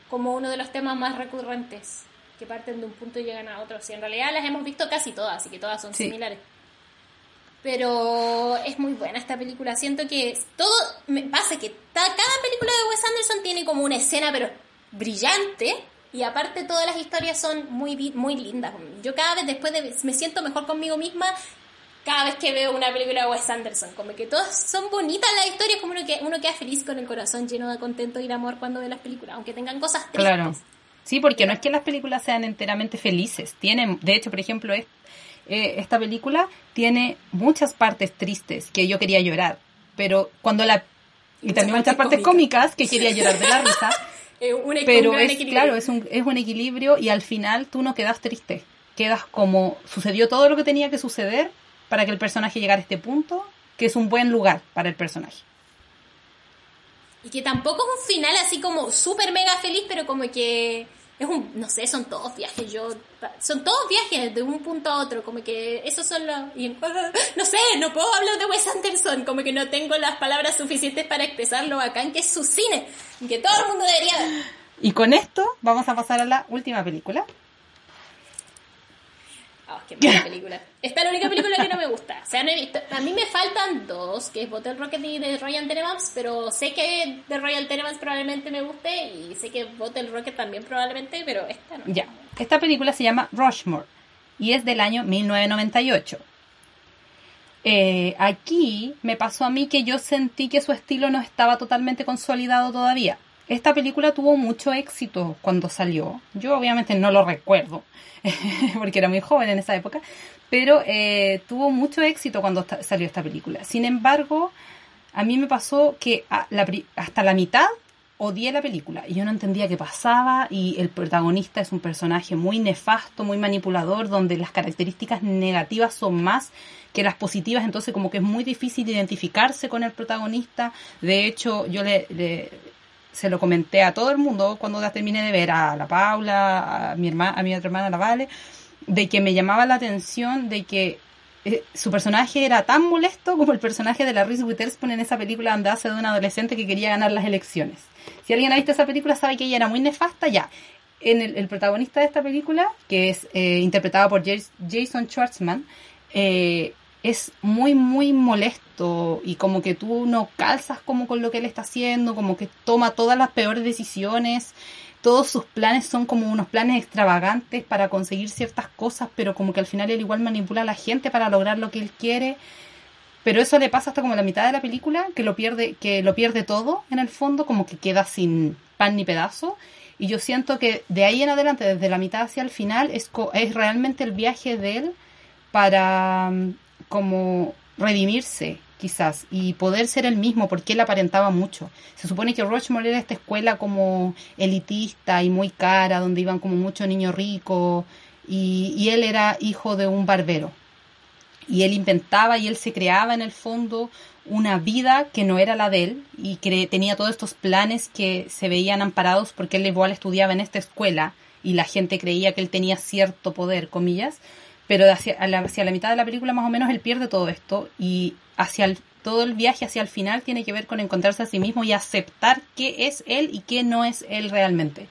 S1: como uno de los temas más recurrentes. Que parten de un punto y llegan a otro. Si en realidad las hemos visto casi todas, así que todas son
S2: Sí.
S1: similares. Pero es muy buena esta película. Siento que todo me pasa que ta- cada película de Wes Anderson tiene como una escena, pero brillante. Y aparte todas las historias son muy muy lindas. Yo cada vez después de me siento mejor conmigo misma cada vez que veo una película de Wes Anderson. Como que todas son bonitas las historias, como uno que uno queda feliz con el corazón lleno de contento y de amor cuando ve las películas, aunque tengan cosas tristes.
S2: Claro. Sí, porque no es que las películas sean enteramente felices. Tienen, de hecho, por ejemplo, es- eh, esta película tiene muchas partes tristes que yo quería llorar, pero cuando la y también muchas
S1: partes
S2: cómicas que quería llorar de la risa, *laughs*
S1: Eh, un,
S2: pero es
S1: equilibrio.
S2: claro, es un es un equilibrio y al final tú no quedas triste, quedas como sucedió todo lo que tenía que suceder para que el personaje llegara a este punto, que es un buen lugar para el personaje.
S1: Y que tampoco es un final así como súper mega feliz, pero como que es un, no sé, son todos viajes, yo, son todos viajes de un punto a otro, como que esos son los, y- *laughs* no sé, no puedo hablar de Wes Anderson, como que no tengo las palabras suficientes para expresar lo bacán que es su cine, y que todo el mundo debería ver.
S2: Y con esto vamos a pasar a la última película.
S1: Qué mala *laughs* película. Esta es la única película que no me gusta. O sea, no he visto. A mí me faltan dos, que es Bottle Rocket y The Royal Tenenbaums, pero sé que The Royal Tenenbaums probablemente me guste y sé que Bottle Rocket también probablemente, pero esta no.
S2: Ya. Esta película se llama Rushmore y es del año 1998. Eh, aquí me pasó a mí que yo sentí que su estilo no estaba totalmente consolidado todavía. Esta película tuvo mucho éxito cuando salió. Yo obviamente no lo recuerdo, *laughs* porque era muy joven en esa época, pero eh, tuvo mucho éxito cuando salió esta película. Sin embargo, a mí me pasó que hasta la mitad odié la película y yo no entendía qué pasaba y el protagonista es un personaje muy nefasto, muy manipulador, donde las características negativas son más que las positivas, entonces como que es muy difícil identificarse con el protagonista. De hecho, yo le, se lo comenté a todo el mundo cuando la terminé de ver, a la Paula, a mi, hermana, a mi otra hermana, la Vale, de que me llamaba la atención de que eh, su personaje era tan molesto como el personaje de la Reese Witherspoon en esa película donde hace de un adolescente que quería ganar las elecciones. Si alguien ha visto esa película sabe que ella era muy nefasta, ya. En el, protagonista de esta película, que es eh, interpretado por Jason Schwartzman, eh, es muy, muy molesto y como que tú no calzas como con lo que él está haciendo, como que toma todas las peores decisiones, todos sus planes son como unos planes extravagantes para conseguir ciertas cosas, pero como que al final él igual manipula a la gente para lograr lo que él quiere. Pero eso le pasa hasta como la mitad de la película, que lo pierde, que lo pierde todo en el fondo, como que queda sin pan ni pedazo. Y yo siento que de ahí en adelante, desde la mitad hacia el final, es, es realmente el viaje de él para como redimirse quizás y poder ser el mismo porque él aparentaba mucho. Se supone que Rushmore era esta escuela como elitista y muy cara donde iban como muchos niños ricos y, y él era hijo de un barbero y él inventaba y él se creaba en el fondo una vida que no era la de él y que tenía todos estos planes que se veían amparados porque él igual estudiaba en esta escuela y la gente creía que él tenía cierto poder, comillas, pero hacia, la mitad de la película más o menos él pierde todo esto y hacia todo el viaje hacia el final tiene que ver con encontrarse a sí mismo y aceptar qué es él y qué no es él realmente.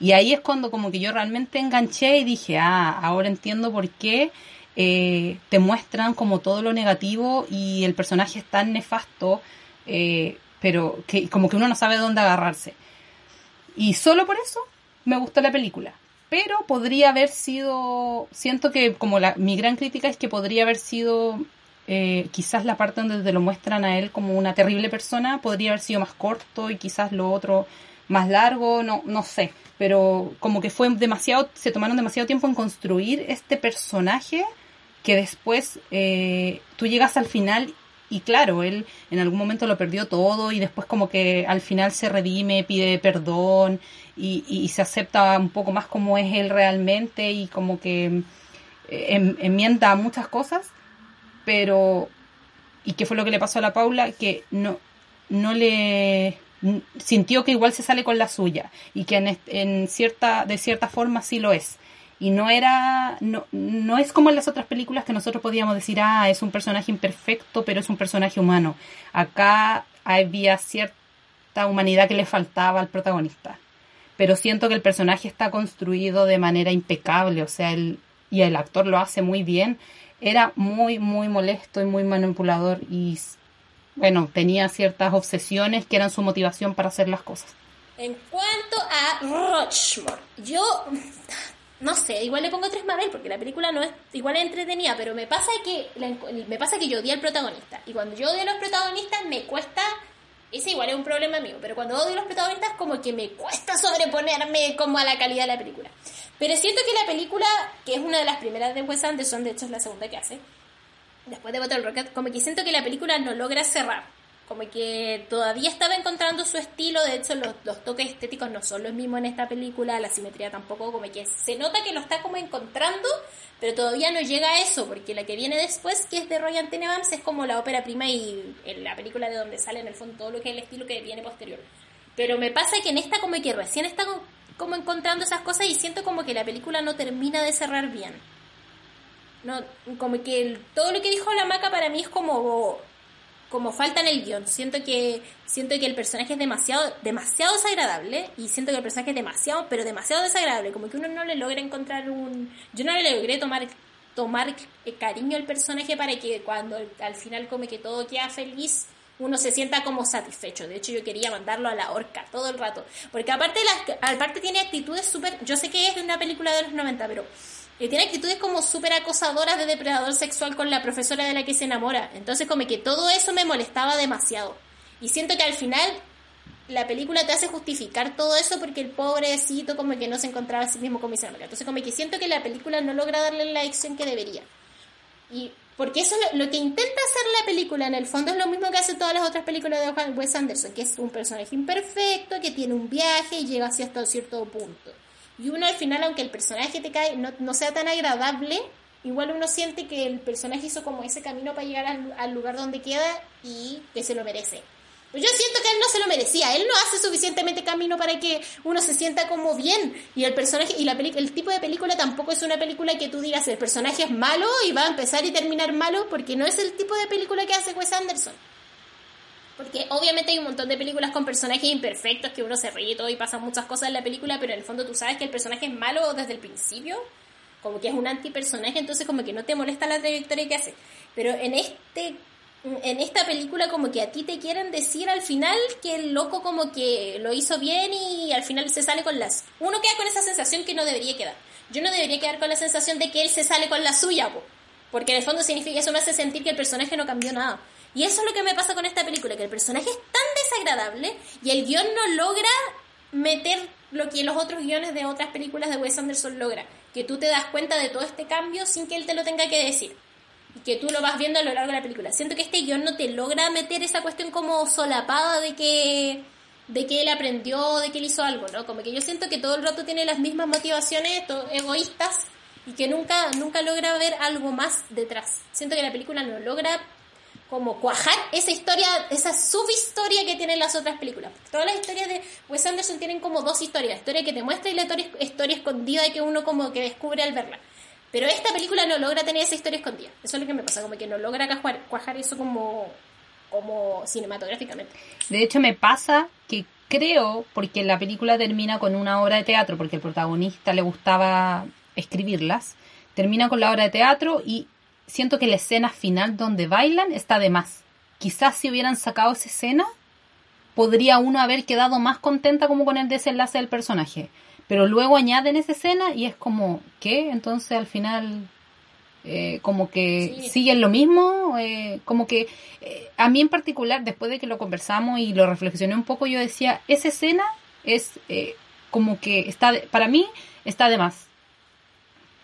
S2: Y ahí es cuando como que yo realmente enganché y dije, ah, ahora entiendo por qué eh, te muestran como todo lo negativo y el personaje es tan nefasto, eh, pero que como que uno no sabe dónde agarrarse. Y solo por eso me gustó la película pero podría haber sido, siento que como la, mi gran crítica es que podría haber sido eh, quizás la parte donde te lo muestran a él como una terrible persona, podría haber sido más corto y quizás lo otro más largo, no, no sé, pero como que fue demasiado, se tomaron demasiado tiempo en construir este personaje que después eh, tú llegas al final y claro, él en algún momento lo perdió todo y después como que al final se redime, pide perdón y, se acepta un poco más como es él realmente y como que eh, enmienda muchas cosas, pero y qué fue lo que le pasó a la Paula que no no le sintió que igual se sale con la suya y que en, en cierta de cierta forma sí lo es. Y no era no, no es como en las otras películas que nosotros podíamos decir ah es un personaje imperfecto pero es un personaje humano acá había cierta humanidad que le faltaba al protagonista pero siento que el personaje está construido de manera impecable o sea el y el actor lo hace muy bien. Era muy muy molesto y muy manipulador y bueno tenía ciertas obsesiones que eran su motivación para hacer las cosas.
S1: En cuanto a Rochmore, yo no sé, igual le pongo tres Mabel porque la película no es igual entretenida, pero me pasa que me pasa que yo odio al protagonista. Y cuando yo odio a los protagonistas me cuesta ese igual es un problema mío, pero cuando odio a los protagonistas como que me cuesta sobreponerme como a la calidad de la película. Pero siento que la película, que es una de las primeras de Wes Anderson, de hecho es la segunda que hace, después de Battle Rocket, como que siento que la película no logra cerrar como que todavía estaba encontrando su estilo, de hecho los, toques estéticos no son los mismos en esta película, la simetría tampoco, como que se nota que lo está como encontrando, pero todavía no llega a eso, porque la que viene después, que es de Roy Tenenbaums, es como la ópera prima y en la película de donde sale en el fondo todo lo que es el estilo que viene posterior. Pero me pasa que en esta como que recién está como encontrando esas cosas y siento como que la película no termina de cerrar bien. No, como que todo lo que dijo la maca para mí es como como falta en el guion. Siento que siento que el personaje es demasiado demasiado desagradable y siento que el personaje es demasiado, pero demasiado desagradable, como que uno no le logra encontrar un yo no le logré tomar tomar cariño al personaje para que cuando al final come que todo queda feliz uno se sienta como satisfecho. De hecho, yo quería mandarlo a la horca todo el rato. Porque aparte, las, aparte tiene actitudes súper... Yo sé que es de una película de los 90, pero y tiene actitudes como súper acosadoras de depredador sexual con la profesora de la que se enamora. Entonces como que todo eso me molestaba demasiado. Y siento que al final la película te hace justificar todo eso porque el pobrecito como que no se encontraba a sí mismo con mi enamora. Entonces como que siento que la película no logra darle la acción que debería. Y porque eso lo, lo, que intenta hacer la película en el fondo es lo mismo que hace todas las otras películas de Wes Anderson, que es un personaje imperfecto, que tiene un viaje y llega así hasta cierto punto. Y uno al final, aunque el personaje te cae, no, sea tan agradable, igual uno siente que el personaje hizo como ese camino para llegar al, lugar donde queda y que se lo merece. Pues yo siento que él no se lo merecía, él no hace suficientemente camino para que uno se sienta como bien. Y el personaje, y la el tipo de película tampoco es una película que tú digas el personaje es malo y va a empezar y terminar malo, porque no es el tipo de película que hace Wes Anderson. Porque obviamente hay un montón de películas con personajes imperfectos que uno se ríe y todo y pasan muchas cosas en la película, pero en el fondo tú sabes que el personaje es malo desde el principio, como que es un antipersonaje, entonces como que no te molesta la trayectoria que hace. Pero en este en esta película como que a ti te quieren decir al final que el loco como que lo hizo bien y al final se sale con las... Uno queda con esa sensación que no debería quedar. Yo no debería quedar con la sensación de que él se sale con la suya, porque en el fondo significa eso me hace sentir que el personaje no cambió nada. Y eso es lo que me pasa con esta película, que el personaje es tan desagradable y el guion no logra meter lo que los otros guiones de otras películas de Wes Anderson logra, que tú te das cuenta de todo este cambio sin que él te lo tenga que decir. Y que tú lo vas viendo a lo largo de la película. Siento que este guion no te logra meter esa cuestión como solapada de que de que él aprendió, de que él hizo algo, ¿no? Como que yo siento que todo el rato tiene las mismas motivaciones egoístas y que nunca, nunca logra ver algo más detrás. Siento que la película no logra como cuajar esa historia, esa subhistoria que tienen las otras películas. Todas las historias de Wes Anderson tienen como dos historias, la historia que te muestra y la historia, escondida que uno como que descubre al verla. Pero esta película no logra tener esa historia escondida. Eso es lo que me pasa, como que no logra cuajar, cuajar eso como, como cinematográficamente.
S2: De hecho, me pasa que creo, porque la película termina con una obra de teatro, porque el protagonista le gustaba escribirlas, termina con la obra de teatro y siento que la escena final donde bailan está de más. Quizás si hubieran sacado esa escena, podría uno haber quedado más contenta como con el desenlace del personaje. Pero luego añaden esa escena y es como, ¿qué? Entonces al final, eh, como que siguen lo mismo, eh, como que eh, a mí en particular, después de que lo conversamos y lo reflexioné un poco, yo decía, esa escena es como que está, para mí, está de más.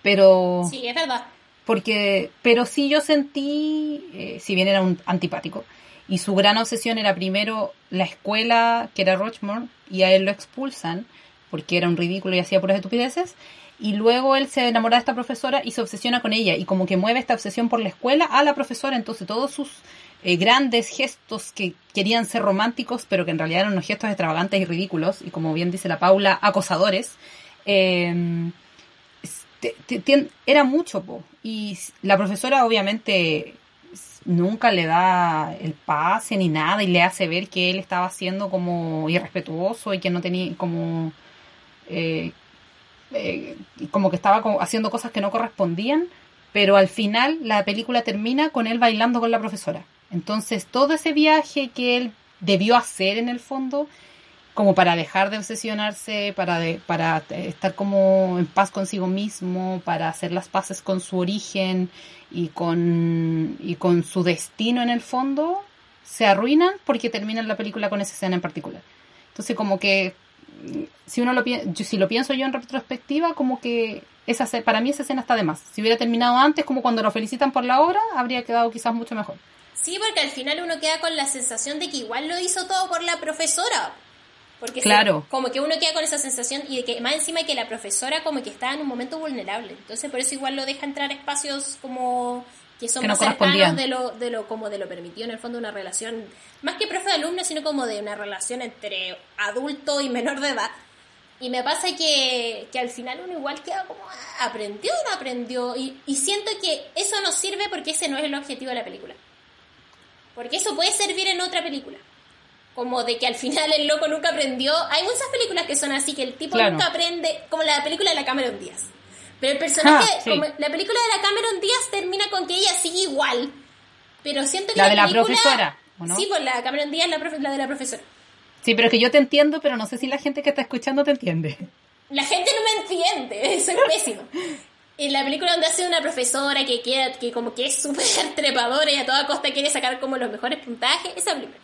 S2: Pero...
S1: Sí, es verdad
S2: porque, pero sí yo sentí, eh, si bien era un antipático, y su gran obsesión era primero la escuela, que era Rochmore, y a él lo expulsan, porque era un ridículo y hacía puras estupideces, y luego él se enamora de esta profesora y se obsesiona con ella, y como que mueve esta obsesión por la escuela a la profesora, entonces todos sus eh, grandes gestos que querían ser románticos, pero que en realidad eran unos gestos extravagantes y ridículos, y como bien dice la Paula, acosadores, eh, era mucho, po. y la profesora obviamente nunca le da el pase ni nada y le hace ver que él estaba siendo como irrespetuoso y que no tenía como eh, eh, como que estaba haciendo cosas que no correspondían pero al final la película termina con él bailando con la profesora entonces todo ese viaje que él debió hacer en el fondo como para dejar de obsesionarse, para, para estar como en paz consigo mismo, para hacer las paces con su origen y con, y con su destino en el fondo, se arruinan porque terminan la película con esa escena en particular. Entonces como que si uno lo si lo pienso yo en retrospectiva, como que esa para mí esa escena está de más. Si hubiera terminado antes, como cuando lo felicitan por la obra, habría quedado quizás mucho mejor.
S1: Sí, porque al final uno queda con la sensación de que igual lo hizo todo por la profesora. Porque
S2: claro.
S1: como que uno queda con esa sensación y de que más encima que la profesora como que está en un momento vulnerable. Entonces por eso igual lo deja entrar a espacios como que son más cercanos de lo, de lo como de lo permitido en el fondo una relación, más que profe alumno, sino como de una relación entre adulto y menor de edad. Y me pasa que, que al final uno igual queda como, ah, aprendió o no aprendió. Y, y siento que eso no sirve porque ese no es el objetivo de la película. Porque eso puede servir en otra película. Como de que al final el loco nunca aprendió. Hay muchas películas que son así, que el tipo
S2: Claro.
S1: nunca aprende, como la película de la Cameron Díaz. Pero el personaje,
S2: Ah, sí.
S1: como la película de la Cameron Díaz termina con que ella sigue igual. Pero siento que
S2: La de la
S1: película-
S2: profesora, ¿o no?
S1: Sí, pues la Cameron Díaz, la, profe- la de la profesora.
S2: Sí, pero es que yo te entiendo, pero no sé si la gente que está escuchando te entiende.
S1: La gente no me entiende, *laughs* soy pésimo. En la película donde hace una profesora que queda, que como que es súper *laughs* trepadora y a toda costa quiere sacar como los mejores puntajes, esa película.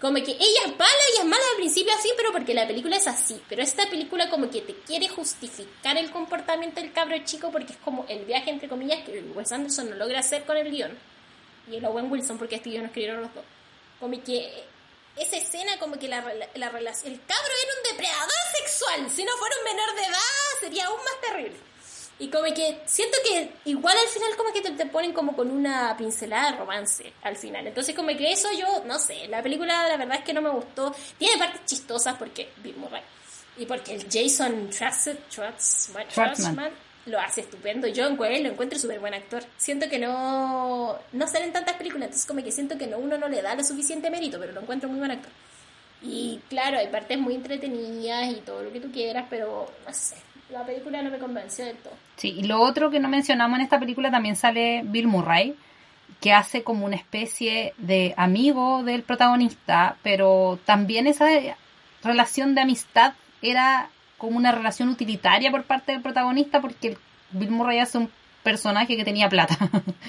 S1: Como que ella es mala y es mala al principio así, pero porque la película es así. Pero esta película como que te quiere justificar el comportamiento del cabro chico porque es como el viaje entre comillas que Wes Anderson no logra hacer con el guion. Y el Owen Wilson porque este guion lo escribieron los dos. Como que esa escena como que la, rela- la relación... El cabro era un depredador sexual. Si no fuera un menor de edad sería aún más terrible. Y como que siento que igual al final como que te, te ponen como con una pincelada de romance al final. Entonces como que eso yo, no sé, la película la verdad es que no me gustó. Tiene partes chistosas porque Bill Murray. Y porque el Jason Schwartzman. lo hace estupendo. Yo en él lo encuentro súper buen actor. Siento que no, no salen tantas películas, entonces como que siento que no, uno no le da lo suficiente mérito, pero lo encuentro muy buen actor. Y claro, hay partes muy entretenidas y todo lo que tú quieras, pero no sé, la película no me convenció del todo.
S2: Sí, y lo otro que no mencionamos en esta película también sale Bill Murray, que hace como una especie de amigo del protagonista, pero también esa relación de amistad era como una relación utilitaria por parte del protagonista porque Bill Murray hace un personaje que tenía plata.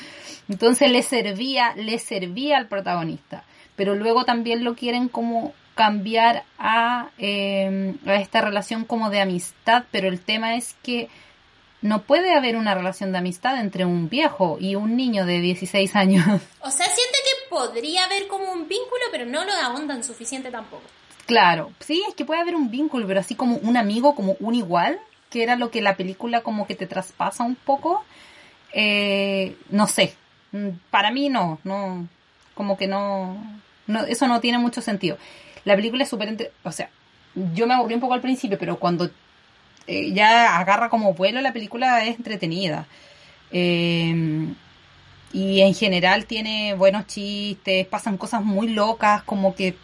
S2: *laughs* Entonces le servía, le servía al protagonista. Pero luego también lo quieren como cambiar a, eh, a esta relación como de amistad, pero el tema es que no puede haber una relación de amistad entre un viejo y un niño de 16 años. *laughs*
S1: O sea, siento que podría haber como un vínculo, pero no lo ahondan suficiente tampoco.
S2: Claro, sí, es que puede haber un vínculo, pero así como un amigo, como un igual, que era lo que la película como que te traspasa un poco, eh, no sé, Mm, para mí no, no, como que no, no, eso no tiene mucho sentido. La película es súper, entre- o sea, yo me aburrí un poco al principio, pero cuando eh, ya agarra como vuelo la película es entretenida. Eh, y en general tiene buenos chistes, pasan cosas muy locas, como que,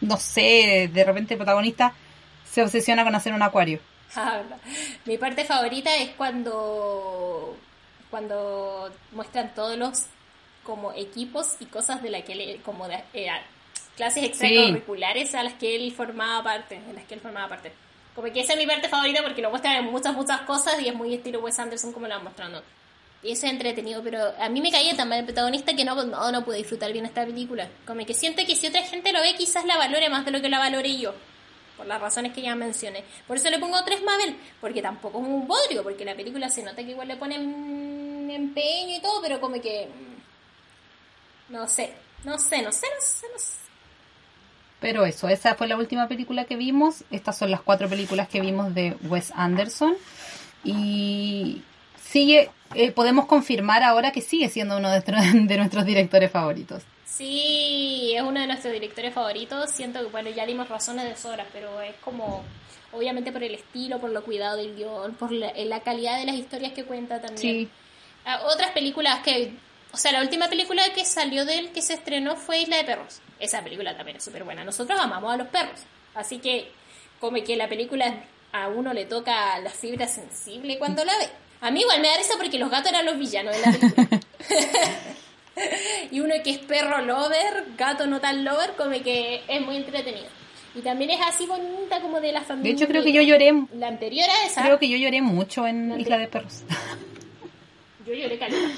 S2: no sé, de repente el protagonista se obsesiona con hacer un acuario.
S1: Ah. Mi parte favorita es cuando cuando muestran todos los como equipos y cosas de la que él como de clases extracurriculares a las que él formaba parte, en las que él formaba parte. Como que esa es mi parte favorita porque lo muestran en muchas muchas cosas y es muy estilo Wes Anderson como lo van mostrando. Y eso es entretenido, pero a mí me caía tan mal el protagonista que no, no, no pude disfrutar bien esta película. Como que siento que si otra gente lo ve, quizás la valore más de lo que la valore yo por las razones que ya mencioné. Por eso le pongo tres Mabel, porque tampoco es un bodrio, porque la película se nota que igual le ponen empeño y todo, pero como que... mm, No sé, no sé, no sé, no sé, no sé.
S2: Pero eso, esa fue la última película que vimos. Estas son las cuatro películas que vimos de Wes Anderson. Y sigue, eh, podemos confirmar ahora que sigue siendo uno de, nuestros- *laughs* de nuestros directores favoritos.
S1: Sí, es uno de nuestros directores favoritos. Siento que, bueno, ya dimos razones de sobra, pero es como, obviamente por el estilo, por lo cuidado del guion, por la, la calidad de las historias que cuenta también.
S2: Sí.
S1: Ah, otras películas que, o sea, la última película que salió de él que se estrenó fue Isla de Perros. Esa película también es súper buena. Nosotros amamos a los perros, así que como que la película a uno le toca la fibra sensible cuando la ve. A mí igual me da risa porque los gatos eran los villanos de la película. *laughs* y uno que es perro lover, gato no tan lover, como que es muy entretenido. Y también es así bonita como de la
S2: De
S1: familia.
S2: hecho, creo que yo lloré,
S1: La anterior a esa,
S2: creo que yo lloré mucho en. Isla de Perros.
S1: yo lloré caleta.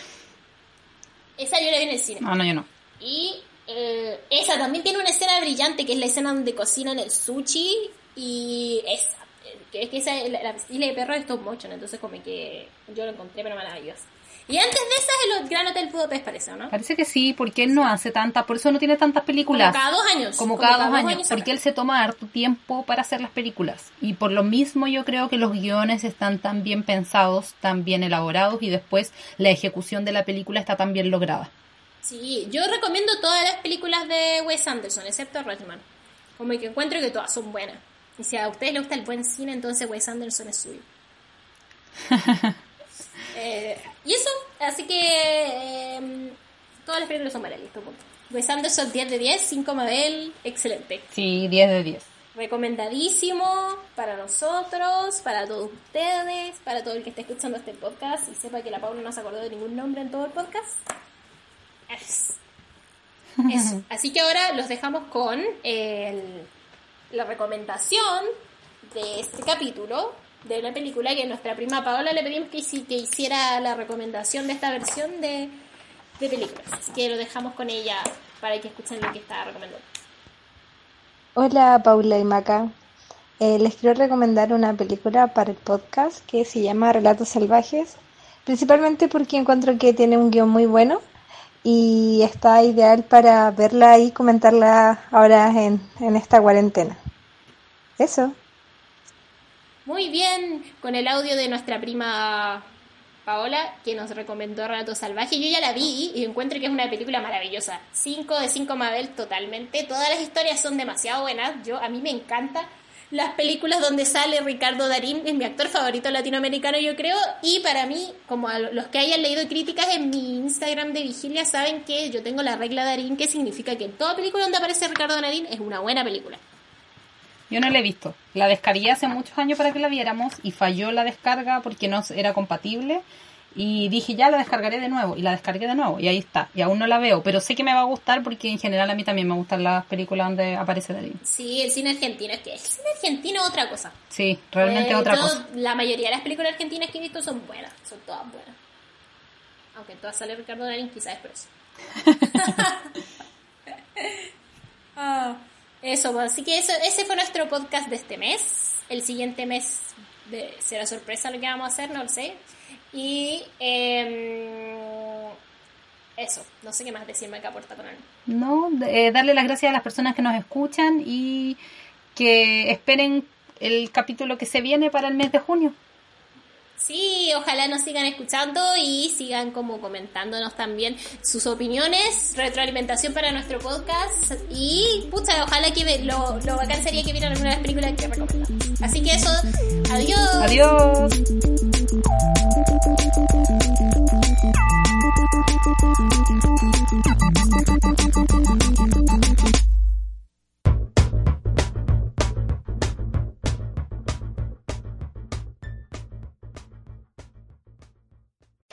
S1: Esa yo la vi en el cine.
S2: No, no, yo no.
S1: Y eh, esa también tiene una escena brillante que es la escena donde cocinan el sushi y esa. eh, Que es que esa, la, la isla de perro es stop motion, entonces como que yo lo encontré pero maravilloso. Y antes de esa es el Gran Hotel Budapest, parece, ¿o ¿no?
S2: Parece que sí, porque él no hace tantas, por eso no tiene tantas películas.
S1: Como cada dos años.
S2: Como
S1: Como
S2: cada dos años, porque él se toma harto tiempo para hacer las películas. Y por lo mismo yo creo que los guiones están tan bien pensados, tan bien elaborados y después la ejecución de la película está tan bien lograda.
S1: Sí, yo recomiendo todas las películas de Wes Anderson, excepto Redman. Como que encuentro que todas son buenas. Y si a ustedes les gusta el buen cine, entonces Wes Anderson es suyo. *laughs* Eh, y eso, así que... eh, Todas las películas son buenas, listo, punto. Wes Anderson 10 de 10, 5 Mabel, excelente.
S2: Sí, 10 de 10.
S1: Recomendadísimo para nosotros, para todos ustedes, para todo el que esté escuchando este podcast y sepa que la Paula no se acordó de ningún nombre en todo el podcast. Es. *laughs* Eso. Así que ahora los dejamos con el, la recomendación de este capítulo de la película que nuestra prima Paola le pedimos que, que hiciera la recomendación de esta versión de, de películas. Que lo dejamos con ella para que escuchen lo que está recomendando.
S3: Hola Paula y Maca. Eh, les quiero recomendar una película para el podcast que se llama Relatos Salvajes, principalmente porque encuentro que tiene un guion muy bueno y está ideal para verla y comentarla ahora en, en esta cuarentena. Eso.
S1: Muy bien, con el audio de nuestra prima Paola, que nos recomendó Relatos Salvajes. Yo ya la vi y encuentro que es una película maravillosa. 5 de 5 Mabel totalmente. Todas las historias son demasiado buenas. Yo, a mí me encanta las películas donde sale Ricardo Darín, es mi actor favorito latinoamericano yo creo, y para mí, como a los que hayan leído críticas en mi Instagram de Vigilia saben que yo tengo la regla Darín, que significa que en toda película donde aparece Ricardo Darín es una buena película.
S2: Yo no la he visto. La descargué hace muchos años para que la viéramos y falló la descarga porque no era compatible. Y dije, ya la descargaré de nuevo. Y la descargué de nuevo. Y ahí está. Y aún no la veo. Pero sé que me va a gustar porque en general a mí también me gustan las películas donde aparece Darín.
S1: Sí, el cine argentino. Es que el cine argentino es otra cosa.
S2: Sí, realmente
S1: Eh,
S2: otra
S1: yo-
S2: cosa.
S1: La mayoría de las películas argentinas que he visto son buenas. Son todas buenas. Aunque todas sale Ricardo Darín, quizás es por eso. *laughs* *laughs* Ah, eso, pues, así que eso, ese fue nuestro podcast de este mes. El siguiente mes de- será sorpresa lo que vamos a hacer, no lo sé. Y em, eso, no sé qué más decirme acá por taconal.
S2: No, eh, darle las gracias a las personas que nos escuchan y que esperen el capítulo que se viene para el mes de junio.
S1: Sí, ojalá nos sigan escuchando y sigan como comentándonos también sus opiniones, retroalimentación para nuestro podcast y pucha, ojalá que lo, lo bacán sería que vieran alguna de las películas que recomendamos. Así que eso, adiós.
S2: Adiós.